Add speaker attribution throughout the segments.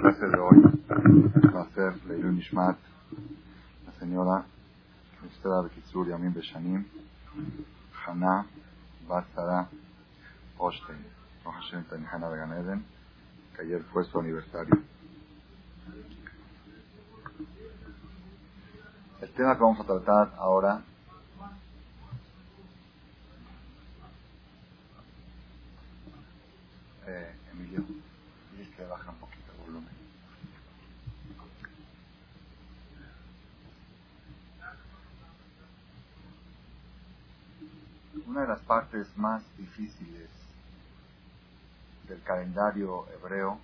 Speaker 1: clase de hoy va a ser Leilun Nishmat, la señora Esther Bekitsur Yamin Beshanim, Haná Batzara Ostein, Hashem Tanihana Began Eden, que ayer fue su aniversario. El tema que vamos a tratar ahora eh, Emilio, diles que baja un poquito el volumen. Una de las partes más difíciles del calendario hebreo,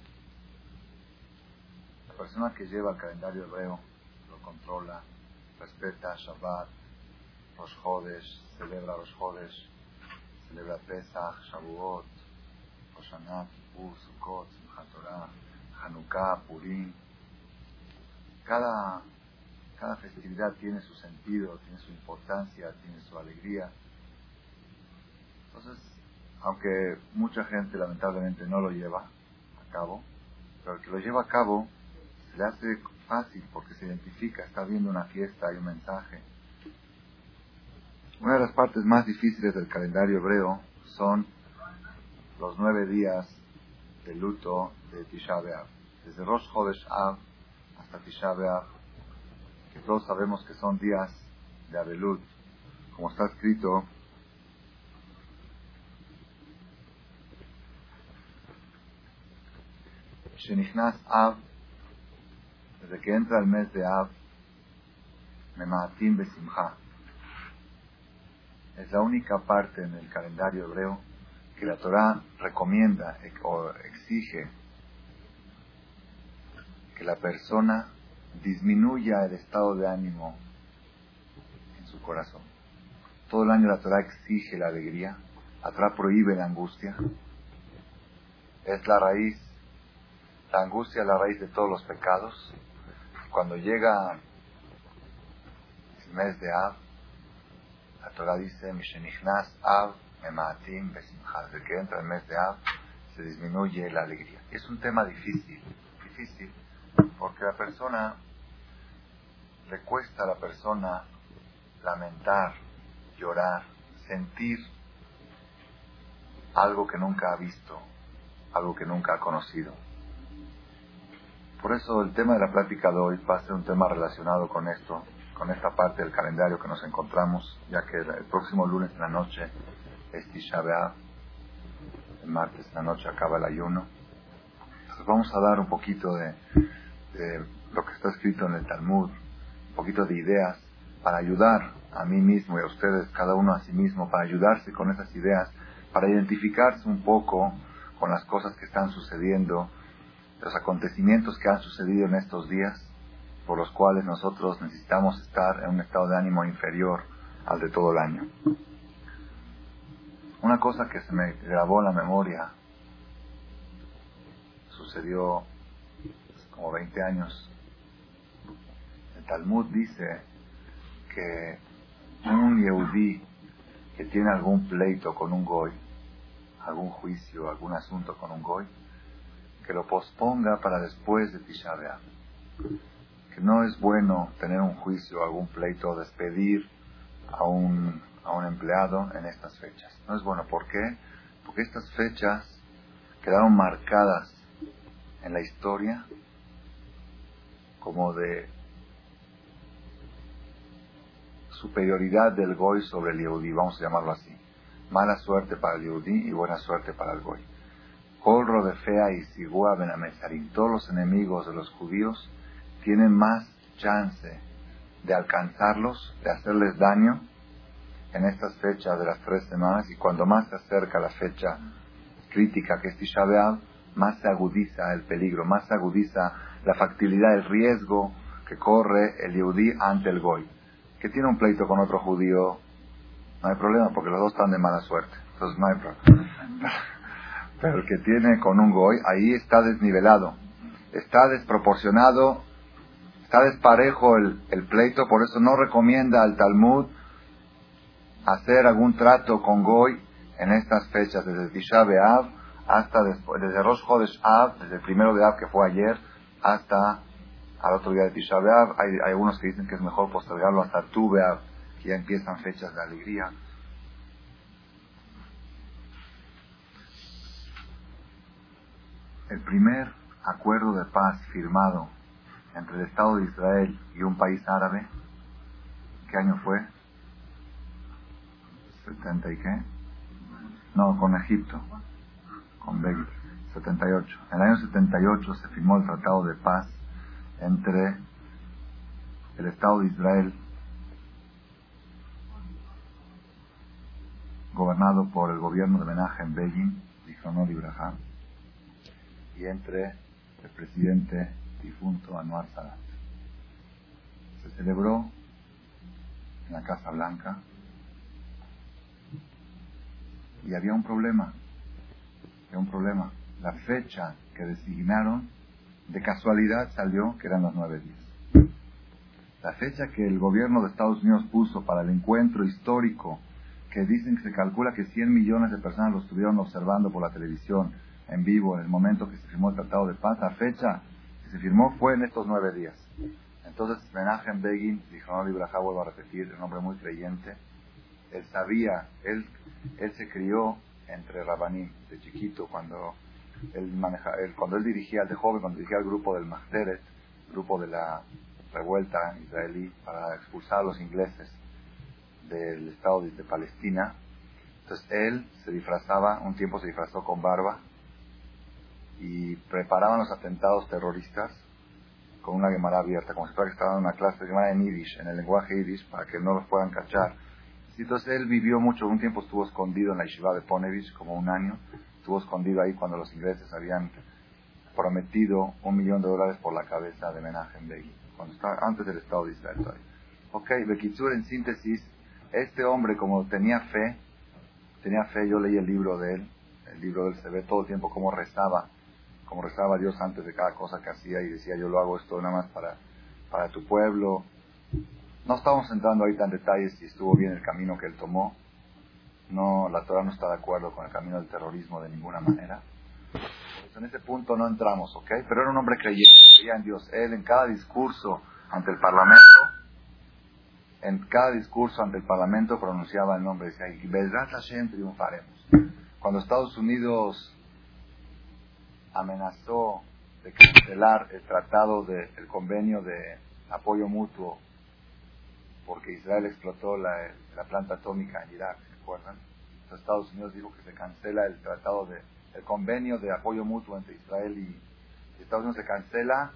Speaker 1: la persona que lleva el calendario hebreo lo controla, respeta Shabbat, Rosh Chodesh, celebra Rosh Chodesh, celebra Pesach, Shavuot, Roshanah, Kippur, Sukkot, Simchat Hanukkah, Purim. Cada, cada festividad tiene su sentido, tiene su importancia, tiene su alegría. Entonces, aunque mucha gente lamentablemente no lo lleva a cabo, pero el que lo lleva a cabo se le hace fácil porque se identifica, está viendo una fiesta, hay un mensaje. Una de las partes más difíciles del calendario hebreo son los nueve días de luto de Tisha B'Av. Desde Rosh Chodesh Av hasta Tisha B'Av, que todos sabemos que son días de Abelut, como está escrito Shenichnas Av, desde que entra el mes de Av, Memaatim Besimcha. Es la única parte en el calendario hebreo que la Torah recomienda o exige que la persona disminuya el estado de ánimo en su corazón. Todo el año la Torah exige la alegría, la Torah prohíbe la angustia. Es la raíz, la angustia es la raíz de todos los pecados. Cuando llega el mes de Av, la Torah dice, Mishenichnas Av Memaatim Besimcha. Desde que entra el mes de Av, se disminuye la alegría. Es un tema difícil, difícil, porque la persona, le cuesta a la persona lamentar, llorar, sentir algo que nunca ha visto, algo que nunca ha conocido. Por eso el tema de la plática de hoy va a ser un tema relacionado con esto, con esta parte del calendario que nos encontramos, ya que el próximo lunes en la noche es Tisha B'Av, el martes en la noche acaba el ayuno. Entonces vamos a dar un poquito de, de lo que está escrito en el Talmud, un poquito de ideas para ayudar a mí mismo y a ustedes, cada uno a sí mismo, para ayudarse con esas ideas, para identificarse un poco con las cosas que están sucediendo, los acontecimientos que han sucedido en estos días, por los cuales nosotros necesitamos estar en un estado de ánimo inferior al de todo el año. Una cosa que se me grabó en la memoria sucedió hace como 20 años. El Talmud dice que un Yehudí que tiene algún pleito con un goy, algún juicio, algún asunto con un goy, que lo posponga para después de Tisha B'Av. Que no es bueno tener un juicio, algún pleito, despedir a un, a un empleado en estas fechas. No es bueno. ¿Por qué? Porque estas fechas quedaron marcadas en la historia como de superioridad del Goy sobre el Yehudí, vamos a llamarlo así. Mala suerte para el Yehudí y buena suerte para el Goy. Colro de Fea y Sigua Benamesarim, todos los enemigos de los judíos tienen más chance de alcanzarlos, de hacerles daño en estas fechas de las tres semanas y cuando más se acerca la fecha crítica que es Tisha más se agudiza el peligro, más se agudiza la factibilidad, el riesgo que corre el Yehudí ante el Goy. Que tiene un pleito con otro judío, no hay problema porque los dos están de mala suerte, entonces no hay problema. Pero el que tiene con un Goy, ahí está desnivelado, está desproporcionado, está desparejo el, el pleito, por eso no recomienda al Talmud hacer algún trato con Goy en estas fechas, desde Tisha B'Av hasta después, desde Rosh Chodesh Av, desde el primero de Av que fue ayer, hasta al otro día de Tisha Hay, hay algunos que dicen que es mejor postergarlo hasta Tu que ya empiezan fechas de alegría. El primer acuerdo de paz firmado entre el Estado de Israel y un país árabe, ¿qué año fue? ¿70 y qué? No, con Egipto, con Begin, 78. En el año 78 se firmó el Tratado de Paz entre el Estado de Israel, gobernado por el gobierno de Menachem Begin, Zichronot Ibrahim, y entre el presidente difunto Anwar Sadat. Se celebró en la Casa Blanca y había un problema, había un problema. La fecha que designaron de casualidad salió que eran los nueve días. La fecha que el gobierno de Estados Unidos puso para el encuentro histórico, que dicen que se calcula que 100 millones de personas lo estuvieron observando por la televisión en vivo en el momento que se firmó el Tratado de Paz, la fecha que se firmó fue en estos nueve días. Entonces Menachem Begin, dijo no Libraja, vuelvo a repetir, un hombre muy creyente, él sabía, él, él se crió entre Rabanim de chiquito cuando él maneja, él, cuando él dirigía, de joven, cuando dirigía el grupo del Machteret, grupo de la revuelta israelí para expulsar a los ingleses del Estado de, Palestina, entonces él se disfrazaba, un tiempo se disfrazó con barba y preparaban los atentados terroristas con una gemara abierta, como si fuera que estaba en una clase de gemara en Yiddish, en el lenguaje Yiddish, para que no los puedan cachar. Entonces él vivió mucho, un tiempo estuvo escondido en la yeshiva de Ponevich, como un año, estuvo escondido ahí cuando los ingleses habían prometido un millón de dólares por la cabeza de Menachem Begin, cuando estaba antes del Estado de Israel todavía. Ok, Bekitsur en síntesis, este hombre como tenía fe, tenía fe, yo leí el libro de él, el libro de él se ve todo el tiempo cómo rezaba, como rezaba Dios antes de cada cosa que hacía y decía yo lo hago esto nada más para, para tu pueblo. No estamos entrando ahorita en detalles si estuvo bien el camino que él tomó, no, la Torah no está de acuerdo con el camino del terrorismo de ninguna manera. en ese punto no entramos, ¿ok? Pero era un hombre creyente, creía en Dios. Él en cada discurso ante el Parlamento, en cada discurso ante el Parlamento pronunciaba el nombre, decía, y Hashem triunfaremos. Cuando Estados Unidos amenazó de cancelar el tratado del el convenio de apoyo mutuo porque Israel explotó la, la planta atómica en Irak, recuerdan? Estados Unidos dijo que se cancela el tratado de, el convenio de apoyo mutuo entre Israel y, Estados Unidos se cancela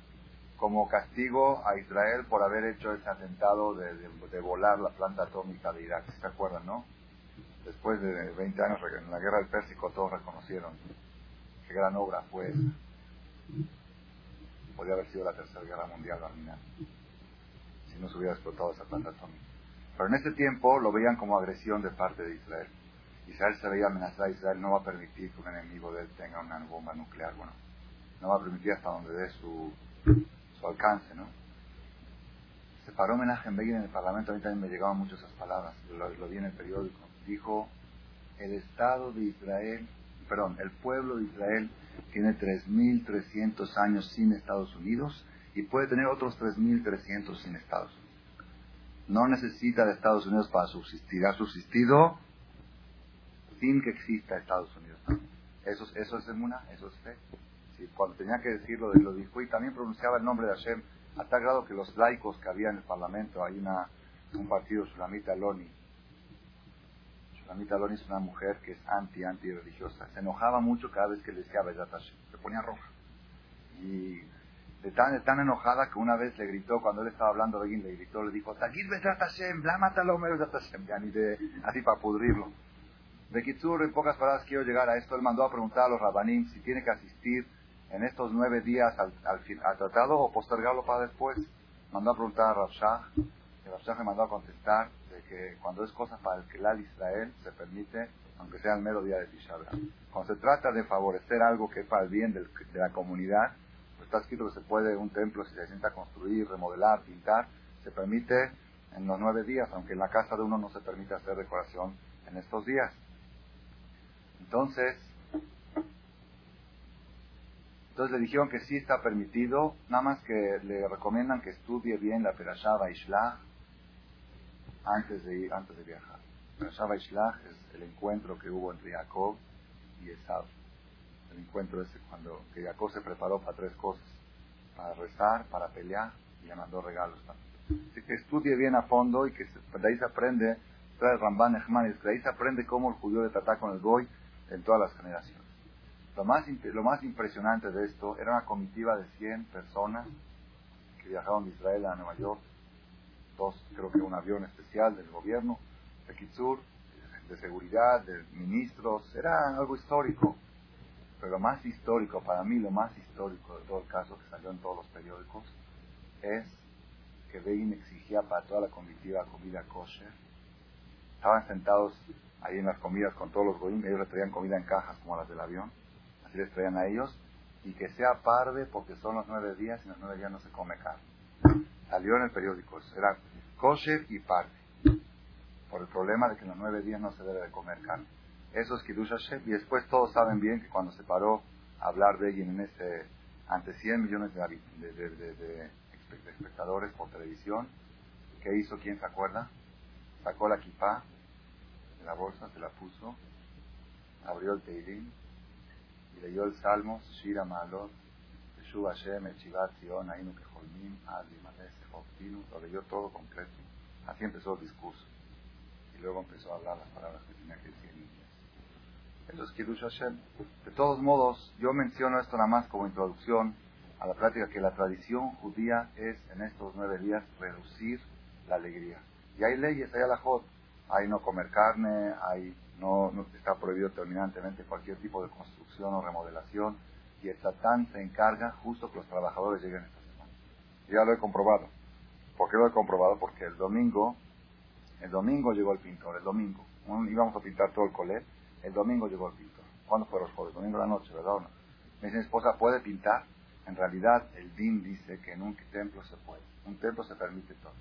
Speaker 1: como castigo a Israel por haber hecho ese atentado de, de, volar la planta atómica de Irak, ¿se acuerdan, no? Después de 20 años en la guerra del Pérsico todos reconocieron gran obra fue esa. Podría haber sido la tercera guerra mundial al final, si no se hubiera explotado esa planta atómica. Pero en ese tiempo lo veían como agresión de parte de Israel. Israel se veía amenazada, Israel no va a permitir que un enemigo de él tenga una bomba nuclear, bueno, no va a permitir hasta donde dé su, su alcance, ¿no? Se paró homenaje en Begin en el Parlamento, a mí también me llegaban muchas esas palabras, lo, lo vi en el periódico. Dijo, el Estado de Israel, perdón, el pueblo de Israel tiene 3.300 años sin Estados Unidos y puede tener otros 3.300 sin Estados Unidos no necesita de Estados Unidos para subsistir. Ha subsistido sin que exista Estados Unidos. Eso, eso es emuna, eso es fe. cuando tenía que decirlo, lo dijo y también pronunciaba el nombre de Hashem a tal grado que los laicos que había en el Parlamento, hay un partido, Sulamita Loni. Sulamita Loni es una mujer que es anti, anti religiosa. Se enojaba mucho cada vez que le decía Hashem. Se ponía roja. Y de tan, tan enojada que una vez le gritó, cuando él estaba hablando de alguien, le gritó, le dijo, Tagir Hashem, blámatalo, Hashem, ya ni de, así para pudrirlo. De Kitsur, en pocas palabras quiero llegar a esto, él mandó a preguntar a los rabanim si tiene que asistir en estos nueve días al, al, tratado o postergarlo para después. Mandó a preguntar a Rabshah, y Rabshah me mandó a contestar de que cuando es cosa para el que la Israel se permite, aunque sea el mero día de Tisha Cuando se trata de favorecer algo que es para el bien de la comunidad, está escrito que se puede un templo, si se sienta construir, remodelar, pintar, se permite en los nueve días, aunque en la casa de uno no se permite hacer decoración en estos días. Entonces, Entonces le dijeron que sí está permitido, nada más que le recomiendan que estudie bien la Perashá Vaishlach antes de, ir, antes de viajar. Perashá Vaishlach es el encuentro que hubo entre Jacob y Esau. El encuentro ese cuando que Jacob se preparó para tres cosas, para rezar, para pelear y le mandó regalos. Así que estudie bien a fondo y que de ahí se aprende, trae Ramban Ejman, de ahí se aprende cómo el judío de tratar con el Goy en todas las generaciones. Lo más, lo más impresionante de esto era una comitiva de 100 personas que viajaron de Israel a Nueva York, dos, creo que un avión especial del gobierno, de Kitsur, de seguridad, de ministros, era algo histórico. Pero lo más histórico, para mí lo más histórico de todo el caso que salió en todos los periódicos, es que Begin exigía para toda la comitiva comida kosher. Estaban sentados ahí en las comidas con todos los goyim, ellos le traían comida en cajas como las del avión así les traían a ellos, y que sea parve porque son los nueve días y los nueve días no se come carne. Salió en el periódico, era kosher y parve, por el problema de que en los nueve días no se debe de comer carne. Eso es Kiddush Hashem, y después todos saben bien que cuando se paró a hablar de ella en ese, ante 100 millones de, espectadores por televisión, ¿qué hizo? ¿Quién se acuerda? Sacó la kipá de la bolsa, se la puso, abrió el teilín, leyó el Salmo, Shira Maalot, Yeshu Hashem, Echivat Zion, Ainu Keholmim, Adi Manes, lo leyó todo completo. Así empezó el discurso. Y luego empezó a hablar las palabras que tenía que decir en inglés. Eso es Kiddush Hashem. De todos modos, yo menciono esto nada más como introducción a la práctica que la tradición judía es en estos nueve días reducir la alegría. Y hay leyes, hay alajot, hay no comer carne, hay no, no está prohibido terminantemente cualquier tipo de construcción o remodelación y el Satán se encarga justo que los trabajadores lleguen esta semana. Ya lo he comprobado. ¿Por qué lo he comprobado? Porque el domingo, el domingo llegó el pintor, el domingo. íbamos a pintar todo el colet, el domingo llegó el pintor. ¿Cuándo fue los jueves? Domingo de la noche, ¿verdad o no? Me dice mi esposa, ¿puede pintar? En realidad, el DIN dice que en un templo se puede. Un templo se permite todo.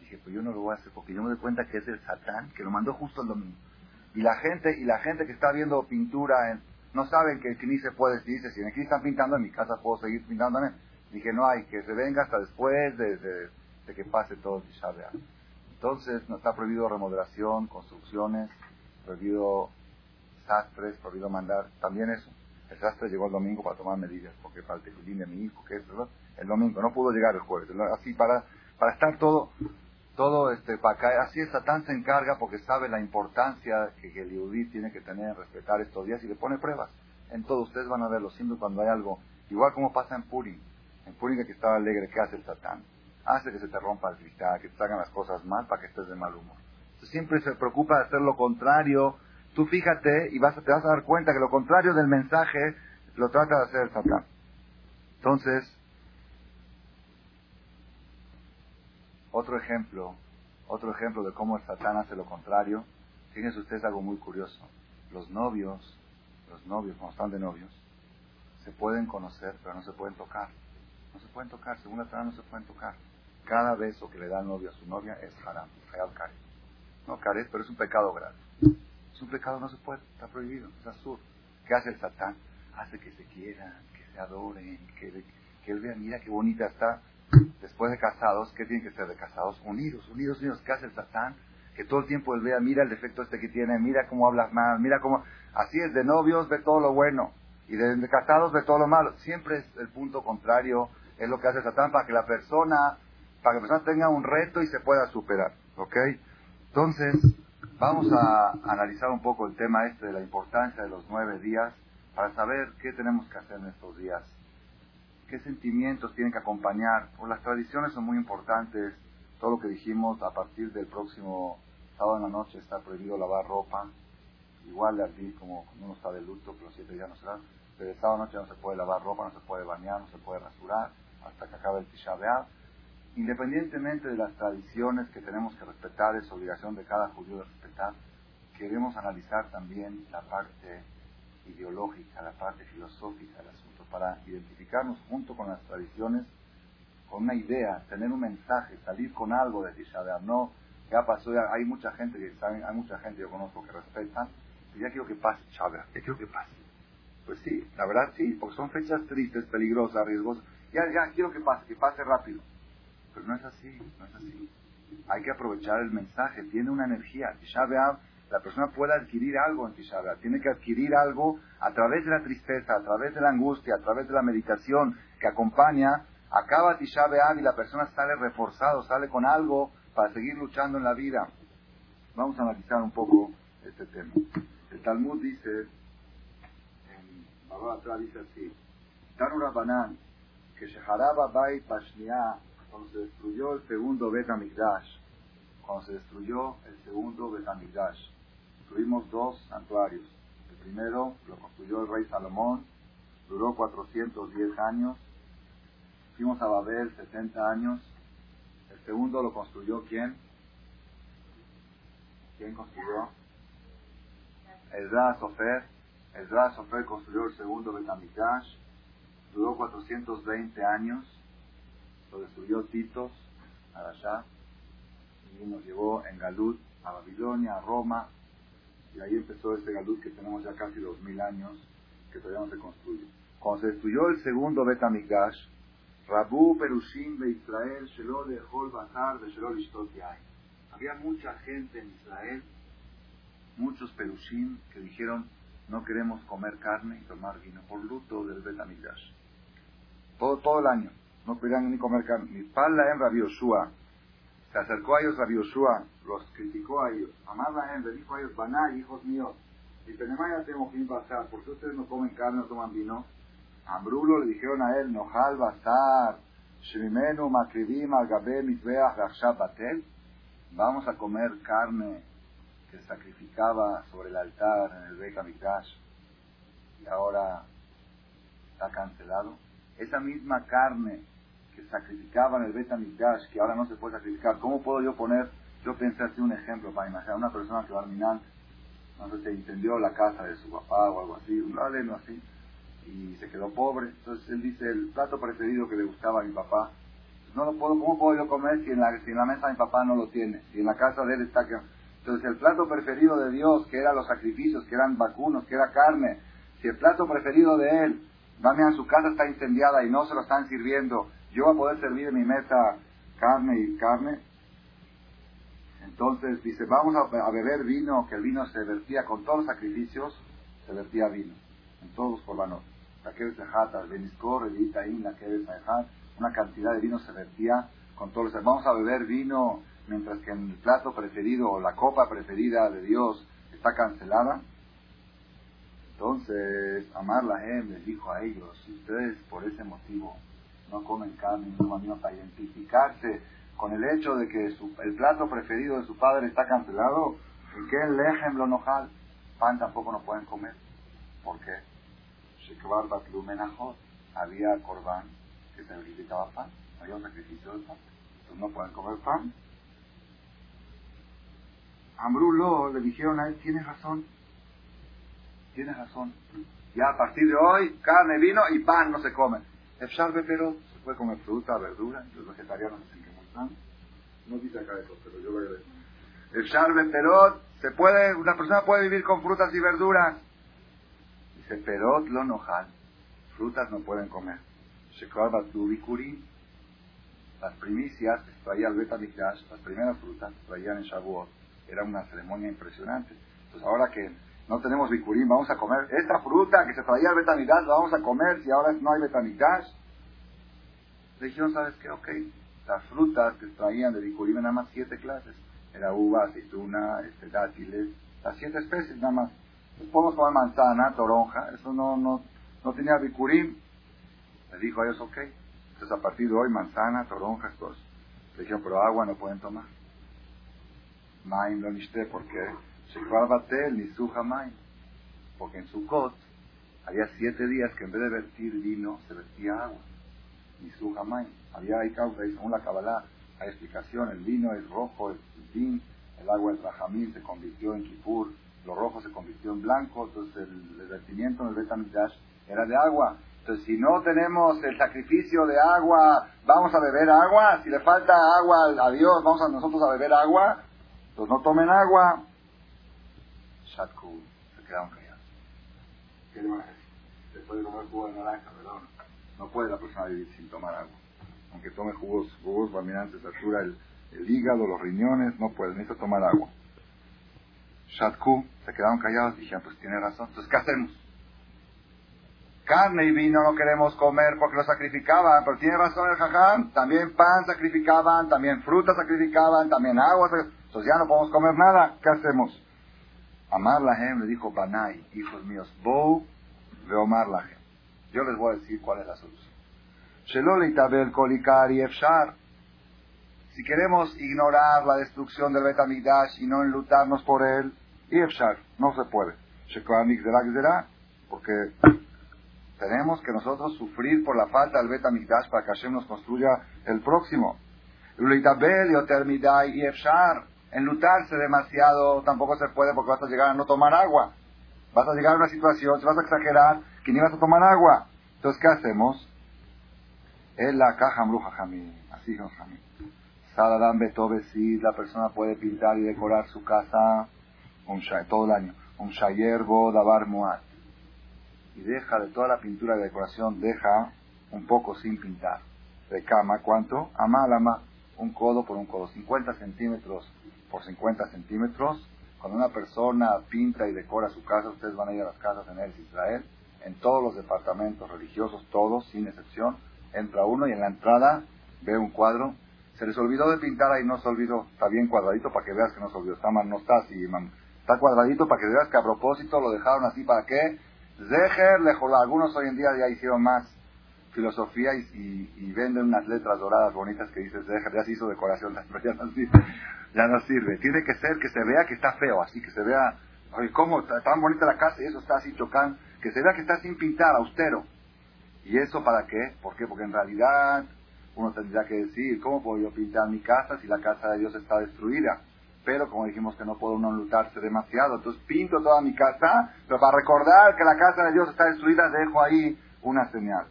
Speaker 1: Dije, pues yo no lo voy a hacer porque yo me doy cuenta que es el Satán que lo mandó justo el domingo. Y la gente, y la gente que está viendo pintura en, no saben que el se puede, si dice, si aquí están pintando, en mi casa puedo seguir pintando también. Dije, no hay, que se venga hasta después de, que pase todo el Tisha Entonces, no está prohibido remodelación, construcciones, prohibido sastres, prohibido mandar, también eso. El sastre llegó el domingo para tomar medidas, porque para el de mi hijo, que es, el domingo, no pudo llegar el jueves. Así para, para estar todo, todo este caer. Así Satán se encarga porque sabe la importancia que, el Yehudí tiene que tener en respetar estos días y le pone pruebas. En todo, ustedes van a verlo siempre cuando hay algo, igual como pasa en Purim. En Purim que estaba alegre, ¿qué hace el Satán? Hace que se te rompa el cristal, que te hagan las cosas mal para que estés de mal humor. siempre se preocupa de hacer lo contrario. Tú fíjate y vas, te vas a dar cuenta que lo contrario del mensaje lo trata de hacer el Satán. Entonces, Otro ejemplo, otro ejemplo de cómo Satán hace lo contrario. Fíjense ustedes algo muy curioso. Los novios, los novios, cuando están de novios, se pueden conocer, pero no se pueden tocar. No se pueden tocar, según la Torah no se pueden tocar. Cada beso que le da el novio a su novia es haram, hayal karet. No karet, pero es un pecado grave. Es un pecado, no se puede, está prohibido, es absurdo. ¿Qué hace el Satán? Hace que se quieran, que se adoren, que, que él vea, mira qué bonita está después de casados, ¿qué tienen que ser de casados? Unidos, unidos, unidos. ¿Qué hace el Satán? Que todo el tiempo él vea, mira el defecto este que tiene, mira cómo hablas mal, mira cómo... Así es, de novios ve todo lo bueno y de, casados ve todo lo malo. Siempre es el punto contrario, es lo que hace el Satán para que la persona, para que la persona tenga un reto y se pueda superar. ¿Ok? Entonces, vamos a analizar un poco el tema este de la importancia de los nueve días para saber qué tenemos que hacer en estos días qué sentimientos tienen que acompañar. Las tradiciones son muy importantes. Todo lo que dijimos a partir del próximo sábado en la noche está prohibido lavar ropa. Igual al como cuando uno está de luto, los siete días no será. Pero el sábado noche no se puede lavar ropa, no se puede bañar, no se puede rasurar hasta que acabe el Tisha Independientemente de las tradiciones que tenemos que respetar, es obligación de cada judío de respetar, queremos analizar también la parte ideológica, la parte filosófica del asunto para identificarnos junto con las tradiciones, con una idea, tener un mensaje, salir con algo de Tisha No, ya pasó, hay mucha gente que sabe, hay mucha gente yo conozco que respetan, y ya quiero que pase Tisha ya quiero que pase. Pues sí, la verdad sí, porque son fechas tristes, peligrosas, riesgosas. Ya, ya, quiero que pase, que pase rápido. Pero no es así, no es así. Hay que aprovechar el mensaje, tiene una energía. Tisha la persona puede adquirir algo en Tisha tiene que adquirir algo a través de la tristeza, a través de la angustia, a través de la meditación que acompaña. Acaba Tisha y la persona sale reforzado, sale con algo para seguir luchando en la vida. Vamos a analizar un poco este tema. El Talmud dice, en Baba dice así, Tanura Banan, que Sheharaba cuando se destruyó el segundo Bet cuando se destruyó el segundo Bet construimos dos santuarios. El primero lo construyó el rey Salomón, duró 410 años. Fuimos a Babel 70 años. El segundo lo construyó quién? ¿Quién construyó? Ezra Sofer. Ezra Sofer construyó el segundo Betamigdash. Duró 420 años. Lo destruyó Titos, allá. Y nos llevó en Galut a Babilonia, a Roma, y ahí empezó ese galut que tenemos ya casi dos mil años, que todavía no se construye. Cuando se destruyó el segundo Betamigdash, Rabu Perushim de Israel, Shelo de Hol Bazar de Shelo Había mucha gente en Israel, muchos Perushim, que dijeron, no queremos comer carne y tomar vino por luto del Betamigdash. Todo, todo el año. No querían ni comer carne. Ni pala en Rabbi se acercó a ellos a Yoshua, los criticó a ellos. Amar la gente, dijo a ellos, Baná, hijos míos, y Penemaya tenemos que pasar, ¿por qué ustedes no comen carne, no toman vino? Ambrulo le dijeron a él, Nojal Basar, Shrimenu Makrivim Agabe Mitbeach Batel. Vamos a comer carne que sacrificaba sobre el altar en el Beit y ahora está cancelado. Esa misma carne sacrificaban el Betamigdash, que ahora no se puede sacrificar, ¿cómo puedo yo poner? Yo pensé así un ejemplo para imaginar una persona que va al Minan, no sé, se incendió la casa de su papá o algo así, un aleno así, y se quedó pobre. Entonces él dice, el plato preferido que le gustaba a mi papá, no lo puedo, ¿cómo puedo yo comer si en, la, si en la mesa de mi papá no lo tiene? Si en la casa de él está que... Entonces el plato preferido de Dios, que eran los sacrificios, que eran vacunos, que era carne, si el plato preferido de él, dame a su casa está incendiada y no se lo están sirviendo, yo voy a poder servir en mi mesa carne y carne. Entonces dice, vamos a, beber vino, que el vino se vertía con todos los sacrificios, se vertía vino, en todos los corbanos. Una cantidad de vino se vertía con todos los... Vamos a beber vino mientras que el plato preferido o la copa preferida de Dios está cancelada. Entonces, Amar Lahem les dijo a ellos, ustedes por ese motivo no comen carne no toman para identificarse con el hecho de que el plato preferido de su padre está cancelado, y que el lejem lo nojal, pan tampoco no pueden comer. ¿Por qué? había corbán que sacrificaba pan, había un sacrificio de pan, entonces no pueden comer pan. Ambrulo le dijeron a él, tienes razón, tienes razón. Ya a partir de hoy, carne, vino y pan no se comen. Efshar pero se puede comer fruta, verdura, los vegetarianos dicen que muy pan. No dice acá eso, pero yo voy a ver. Efshar perot, se puede, una persona puede vivir con frutas y verduras. Dice, perot lo nojal, frutas no pueden comer. Shekor bikuri, las primicias traía el Betamikdash, las primeras frutas traían en Shavuot, era una ceremonia impresionante. Entonces ahora que no tenemos bicurín, vamos a comer esta fruta que se traía al betamidash, la vamos a comer si ahora no hay betamidash. Le dijeron, ¿sabes qué? Ok, las frutas que traían de bicurín nada más siete clases. Era uva, aceituna, este, dátiles, las siete especies nada más. Entonces podemos comer manzana, toronja, eso no, no, no tenía bicurín. Le dijo a ellos, ok. Entonces a partir de hoy manzana, toronja, cosas. Le dijeron, pero agua no pueden tomar. Main lo ¿por qué? ni Porque en Sukkot había siete días que en vez de vertir vino, se vertía agua. Ni su Había ahí causa, según la Kabbalah, hay explicación. El vino es rojo, el vin, el agua del Rajamín se convirtió en Kipur, lo rojo se convirtió en blanco, entonces el, vertimiento en el Betamigdash era de agua. Entonces, si no tenemos el sacrificio de agua, vamos a beber agua. Si le falta agua a Dios, vamos a nosotros a beber agua. Entonces, no tomen agua. Shatku, se quedaron callados. ¿Qué le a decir? puede comer jugo de naranja, perdón. No puede la persona vivir sin tomar agua. Aunque tome jugos, jugos se satura el, el hígado, los riñones, no puede, necesita tomar agua. Shatku, se quedaron callados, dijeron, pues tiene razón, entonces ¿qué hacemos? Carne y vino no queremos comer porque lo sacrificaban, pero tiene razón el jajam, también pan sacrificaban, también fruta sacrificaban, también agua, entonces ya no podemos comer nada, ¿qué hacemos? Amar la le dijo Banai, hijos míos, Bou, Veomar la Yo les voy a decir cuál es la solución. Shelol kolikar y efshar. Si queremos ignorar la destrucción del Betamigdash y no enlutarnos por él, y efshar, no se puede. Porque tenemos que nosotros sufrir por la falta del Betamigdash para que Hashem nos construya el próximo. y efshar enlutarse demasiado tampoco se puede porque vas a llegar a no tomar agua. Vas a llegar a una situación, si vas a exagerar, que ni vas a tomar agua. Entonces, ¿qué hacemos? Es la caja jamí, así es jamí. Saladam si la persona puede pintar y decorar su casa un todo el año. Un shayer dabar muat. Y deja de toda la pintura de decoración, deja un poco sin pintar. De cama, ¿cuánto? Ama ama, un codo por un codo, 50 centímetros por 50 centímetros. Cuando una persona pinta y decora su casa, ustedes van a ir a las casas en el Israel, en todos los departamentos religiosos, todos, sin excepción, entra uno y en la entrada ve un cuadro. Se les olvidó de pintar ahí, no se olvidó. Está bien cuadradito para que veas que no se olvidó. Está mal, no está así, Está cuadradito para que veas que a propósito lo dejaron así para qué. Zeher, Algunos hoy en día ya hicieron más filosofía y, venden unas letras doradas bonitas que dice Zeher. Ya se hizo decoración, ya no sirve ya no sirve. Tiene que ser que se vea que está feo, así que se vea, oye, cómo tan bonita la casa y eso está así chocando, que se vea que está sin pintar, austero. ¿Y eso para qué? ¿Por qué? Porque en realidad uno tendría que decir, ¿cómo puedo yo pintar mi casa si la casa de Dios está destruida? Pero como dijimos que no puedo uno lutarse demasiado, entonces pinto toda mi casa, pero para recordar que la casa de Dios está destruida, dejo ahí una señal.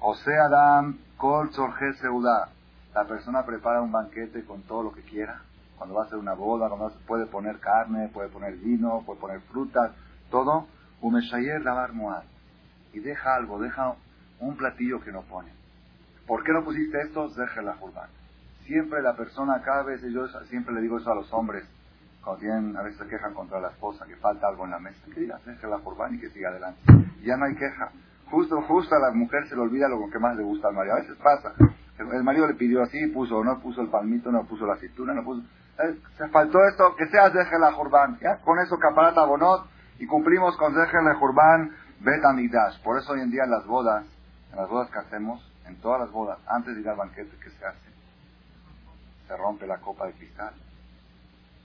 Speaker 1: O sea, Adam, Kol. La persona prepara un banquete con todo lo que quiera cuando va a hacer una boda, cuando puede poner carne, puede poner vino, puede poner frutas, todo, umeshayer lavar muad. Y deja algo, deja un platillo que no pone. ¿Por qué no pusiste esto? Deja la jurban. Siempre la persona, cada vez yo siempre le digo eso a los hombres, cuando tienen, a veces se quejan contra la esposa, que falta algo en la mesa, que diga, deja la jurban y que siga adelante. Ya no hay queja. Justo, justo a la mujer se le olvida lo que más le gusta al marido. A veces pasa. El marido le pidió así, puso, no puso el palmito, no puso la aceituna, no puso se faltó esto, que seas deje la. Con eso caparata bonot y cumplimos con deje la Betamidash. Por eso hoy en día en las bodas, en las bodas que hacemos, en todas las bodas, antes de ir al banquete, ¿qué se hace? Se rompe la copa de cristal.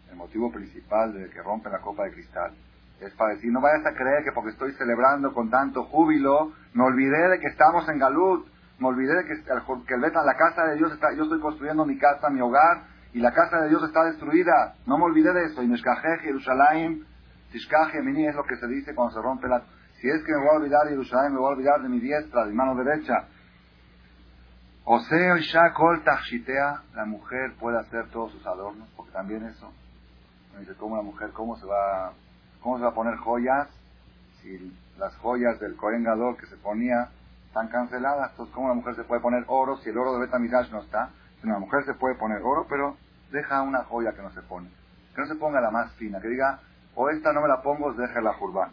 Speaker 1: El motivo principal de que rompe la copa de cristal es para decir, no vayas a creer que porque estoy celebrando con tanto júbilo, me olvidé de que estamos en Galut, me olvidé de que, que el la casa de Dios está, yo estoy construyendo mi casa, mi hogar, y la casa de Dios está destruida. No me olvidé de eso. Y Jerusalén, Tishkaje, es lo que se dice cuando se rompe la... Si es que me voy a olvidar de Jerusalén, me voy a olvidar de mi diestra, de mi mano derecha. Oseo Isha Kol Tashitea, la mujer puede hacer todos sus adornos, porque también eso. Me dice, ¿cómo la mujer, cómo se va, cómo se va a poner joyas? Si las joyas del Kohen Gadol que se ponía están canceladas, entonces ¿cómo la mujer se puede poner oro si el oro de Betamidash no está? Si una mujer se puede poner oro, pero deja una joya que no se pone. Que no se ponga la más fina, que diga, o esta no me la pongo, deja la jurbán.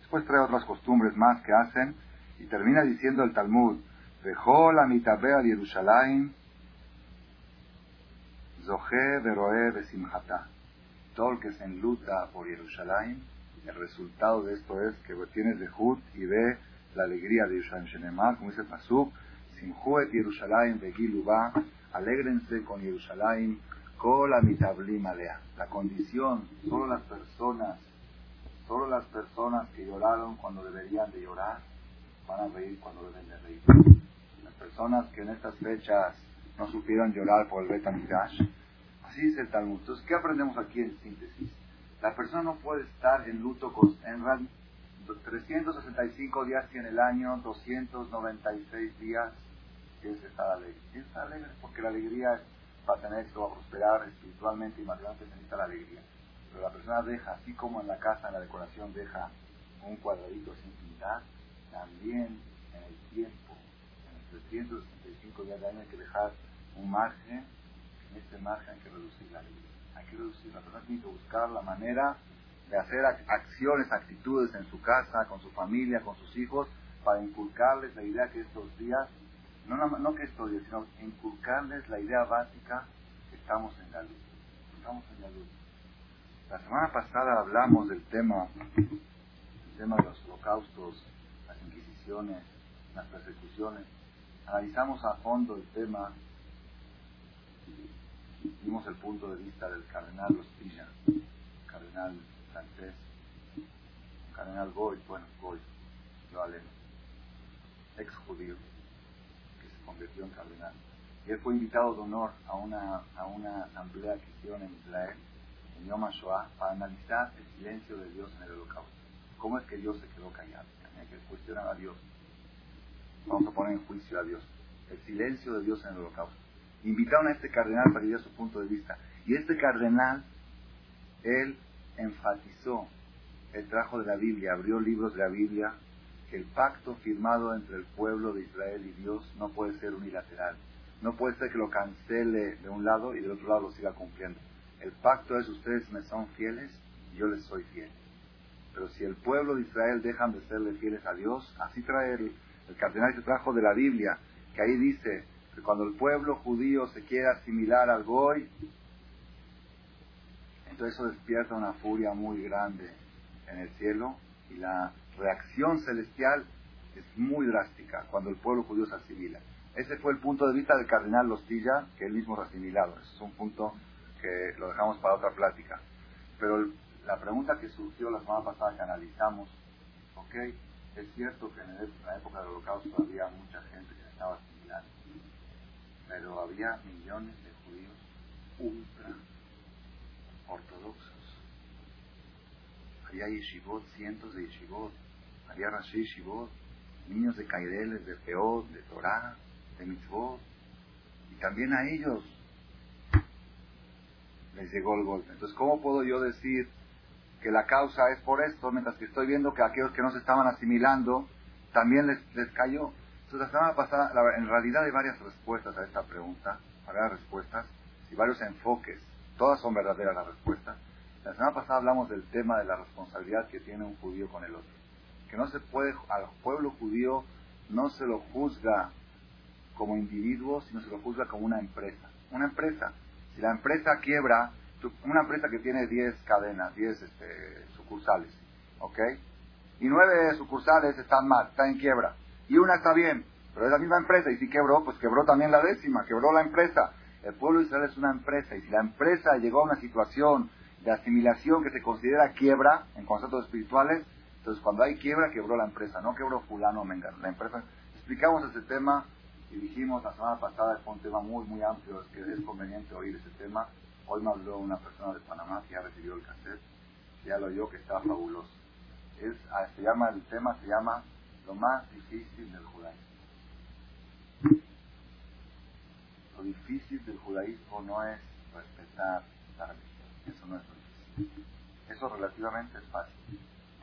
Speaker 1: Después trae otras costumbres más que hacen y termina diciendo el Talmud, dejó la mitabea de Jerusalén, Zohe Veroe Besimhata. Todo el que se enluta por Jerusalén, el resultado de esto es que tienes de Jud y ve la alegría de Yerushalayim Shenemar, como dice Pasuk, Simjuet Yerushalayim Begilubá, alégrense con Yerushalayim, Kola Mitablim Alea. La condición, solo las personas, solo las personas que lloraron cuando deberían de llorar, van a reír cuando deben de reír. Las personas que en estas fechas no supieron llorar por el Betamidash, así dice el Talmud. Entonces, ¿qué aprendemos aquí en síntesis? La persona no puede estar en luto en, 365 días tiene el año, 296 días es estar alegre. Es estar alegre porque la alegría para tener éxito, a prosperar espiritualmente y materialmente necesita la alegría. Pero la persona deja, así como en la casa, en la decoración, deja un cuadradito sin pintar, también en el tiempo, en los 365 días del año hay que dejar un margen, en este margen hay que reducir la vida. Hay que reducir, la persona tiene que buscar la manera de hacer acciones, actitudes en su casa, con su familia, con sus hijos, para inculcarles la idea que estos días, no, no, que estos días, sino inculcarles la idea básica que estamos en la luz. Estamos en la luz. La semana pasada hablamos del tema, el tema de los holocaustos, las inquisiciones, las persecuciones. Analizamos a fondo el tema, vimos el punto de vista del cardenal Rostilla, cardenal francés, cardenal Goy, bueno, Goy, lo aleno, ex judío, que se convirtió en cardenal. Y él fue invitado de honor a una, a una asamblea que hicieron en Israel, en Yom HaShoah, para analizar el silencio de Dios en el holocausto. ¿Cómo es que Dios se quedó callado? Hay que cuestionar a Dios. Vamos a poner en juicio a Dios. El silencio de Dios en el holocausto. Invitaron a este cardenal para que diera su punto de vista. Y este cardenal, él enfatizó, el trajo de la Biblia, abrió libros de la Biblia, que el pacto firmado entre el pueblo de Israel y Dios no puede ser unilateral. No puede ser que lo cancele de un lado y del otro lado lo siga cumpliendo. El pacto es ustedes me son fieles yo les soy fiel. Pero si el pueblo de Israel dejan de serle fieles a Dios, así trae el, el cardenal que trajo de la Biblia, que ahí dice que cuando el pueblo judío se quiere asimilar al Goy, entonces eso despierta una furia muy grande en el cielo y la reacción celestial es muy drástica cuando el pueblo judío se asimila. Ese fue el punto de vista del cardenal Lostilla, que él mismo es asimilado. Ese es un punto que lo dejamos para otra plática. Pero la pregunta que surgió la semana pasada que analizamos, ok, es cierto que en la época del holocausto había mucha gente que estaba asimilando, pero había millones de judíos ultra ortodoxos. Había yeshivot, cientos de yeshivot, había rashi yeshivot, niños de Kaideles, de Feod, de Torah, de Mitzvot, y también a ellos les llegó el golpe. Entonces, ¿cómo puedo yo decir que la causa es por esto, mientras que estoy viendo que aquellos que no se estaban asimilando también les, les cayó? Entonces, la semana pasada, en realidad hay varias respuestas a esta pregunta, varias respuestas y varios enfoques. Todas son verdaderas las respuestas. La semana pasada hablamos del tema de la responsabilidad que tiene un judío con el otro. Que no se puede, al pueblo judío no se lo juzga como individuo, sino se lo juzga como una empresa. Una empresa si la empresa quiebra, una empresa que tiene 10 cadenas, 10 este, sucursales, ¿ok? Y nueve sucursales están mal, están en quiebra. Y una está bien, pero es la misma empresa. Y si quebró, pues quebró también la décima, quebró la empresa. El pueblo de Israel es una empresa. Y si la empresa llegó a una situación de asimilación que se considera quiebra en conceptos espirituales, entonces cuando hay quiebra, quebró la empresa, no quebró fulano o la empresa. Explicamos ese tema y dijimos la semana pasada, fue un tema muy, muy amplio, es que es conveniente oír ese tema. Hoy me habló una persona de Panamá que ya recibió el cassette, ya lo oyó que está fabuloso. Es, ah, se llama, el tema se llama Lo más difícil del judaísmo. Lo difícil del judaísmo no es respetar la religión, eso no es lo difícil. Eso relativamente es fácil.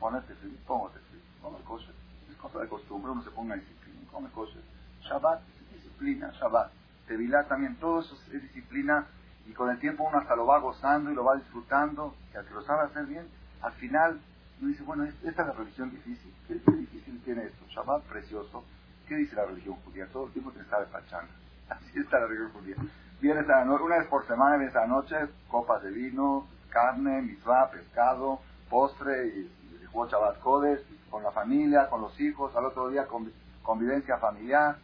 Speaker 1: Ponete feliz, póngate feliz, come kosher. Es cosa de costumbre, uno se ponga disciplina, come kosher. Shabbat disciplina, Shabbat. Tevilá también, todo eso es disciplina y con el tiempo uno hasta lo va gozando y lo va disfrutando, y al que lo sabe hacer bien, al final uno dice, bueno, esta es la religión difícil. ¿Qué, difícil tiene esto? Shabbat precioso. ¿Qué dice la religión judía? Todo el tiempo te está de pachanga. Así está la religión judía. Vienes a una vez por semana, vienes a la noche, copas de vino, carne, mitzvah, pescado, postre, y, y, y Shabbat Codes, con la familia, con los hijos, al otro día convivencia familiar,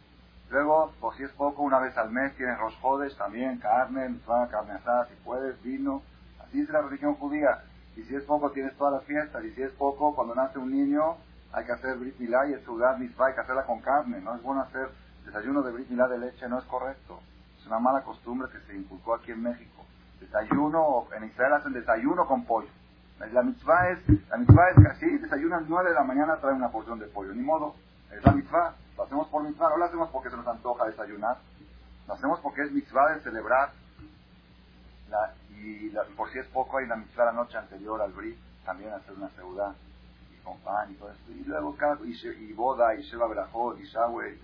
Speaker 1: Luego, por si es poco, una vez al mes tienes rosjodes también, carne, carne asada si puedes, vino. Así es la religión judía. Y si es poco, tienes todas las fiestas. Y si es poco, cuando nace un niño, hay que hacer brit milá y estudiar mitzvah, hay que hacerla con carne. No es bueno hacer desayuno de brit milá de leche, no es correcto. Es una mala costumbre que se inculcó aquí en México. Desayuno, en Israel hacen desayuno con pollo. La mitzvah es, la mitzvah es que así, desayunan nueve de la mañana, trae una porción de pollo. Ni modo, es la mitzvah. Lo hacemos por mitzvah, no lo hacemos porque se nos antoja desayunar. Lo hacemos porque es mitzvah de celebrar la, y por si es poco, hay la mitzvah la noche anterior al brit, también hacer una seudá y con pan y todo eso. Y luego cada, y, boda, y sheva berajot, y shaweh,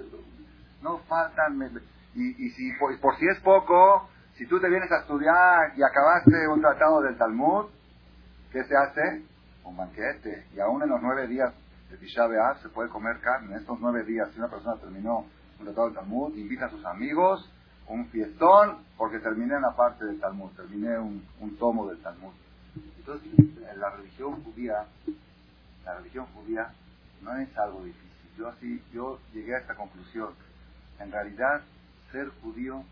Speaker 1: no faltan, y, y si por, por si es poco, si tú te vienes a estudiar y acabaste un tratado del Talmud, ¿qué se hace? Un banquete. Y aún en los nueve días de Tisha se puede comer carne. En estos nueve días, si una persona terminó un tratado del Talmud, invita a sus amigos, un fiestón, porque terminé una parte del Talmud, terminé un, un tomo del Talmud. Entonces, en la religión judía, la religión judía no es algo difícil. Yo así, yo llegué a esta conclusión. En realidad, ser judío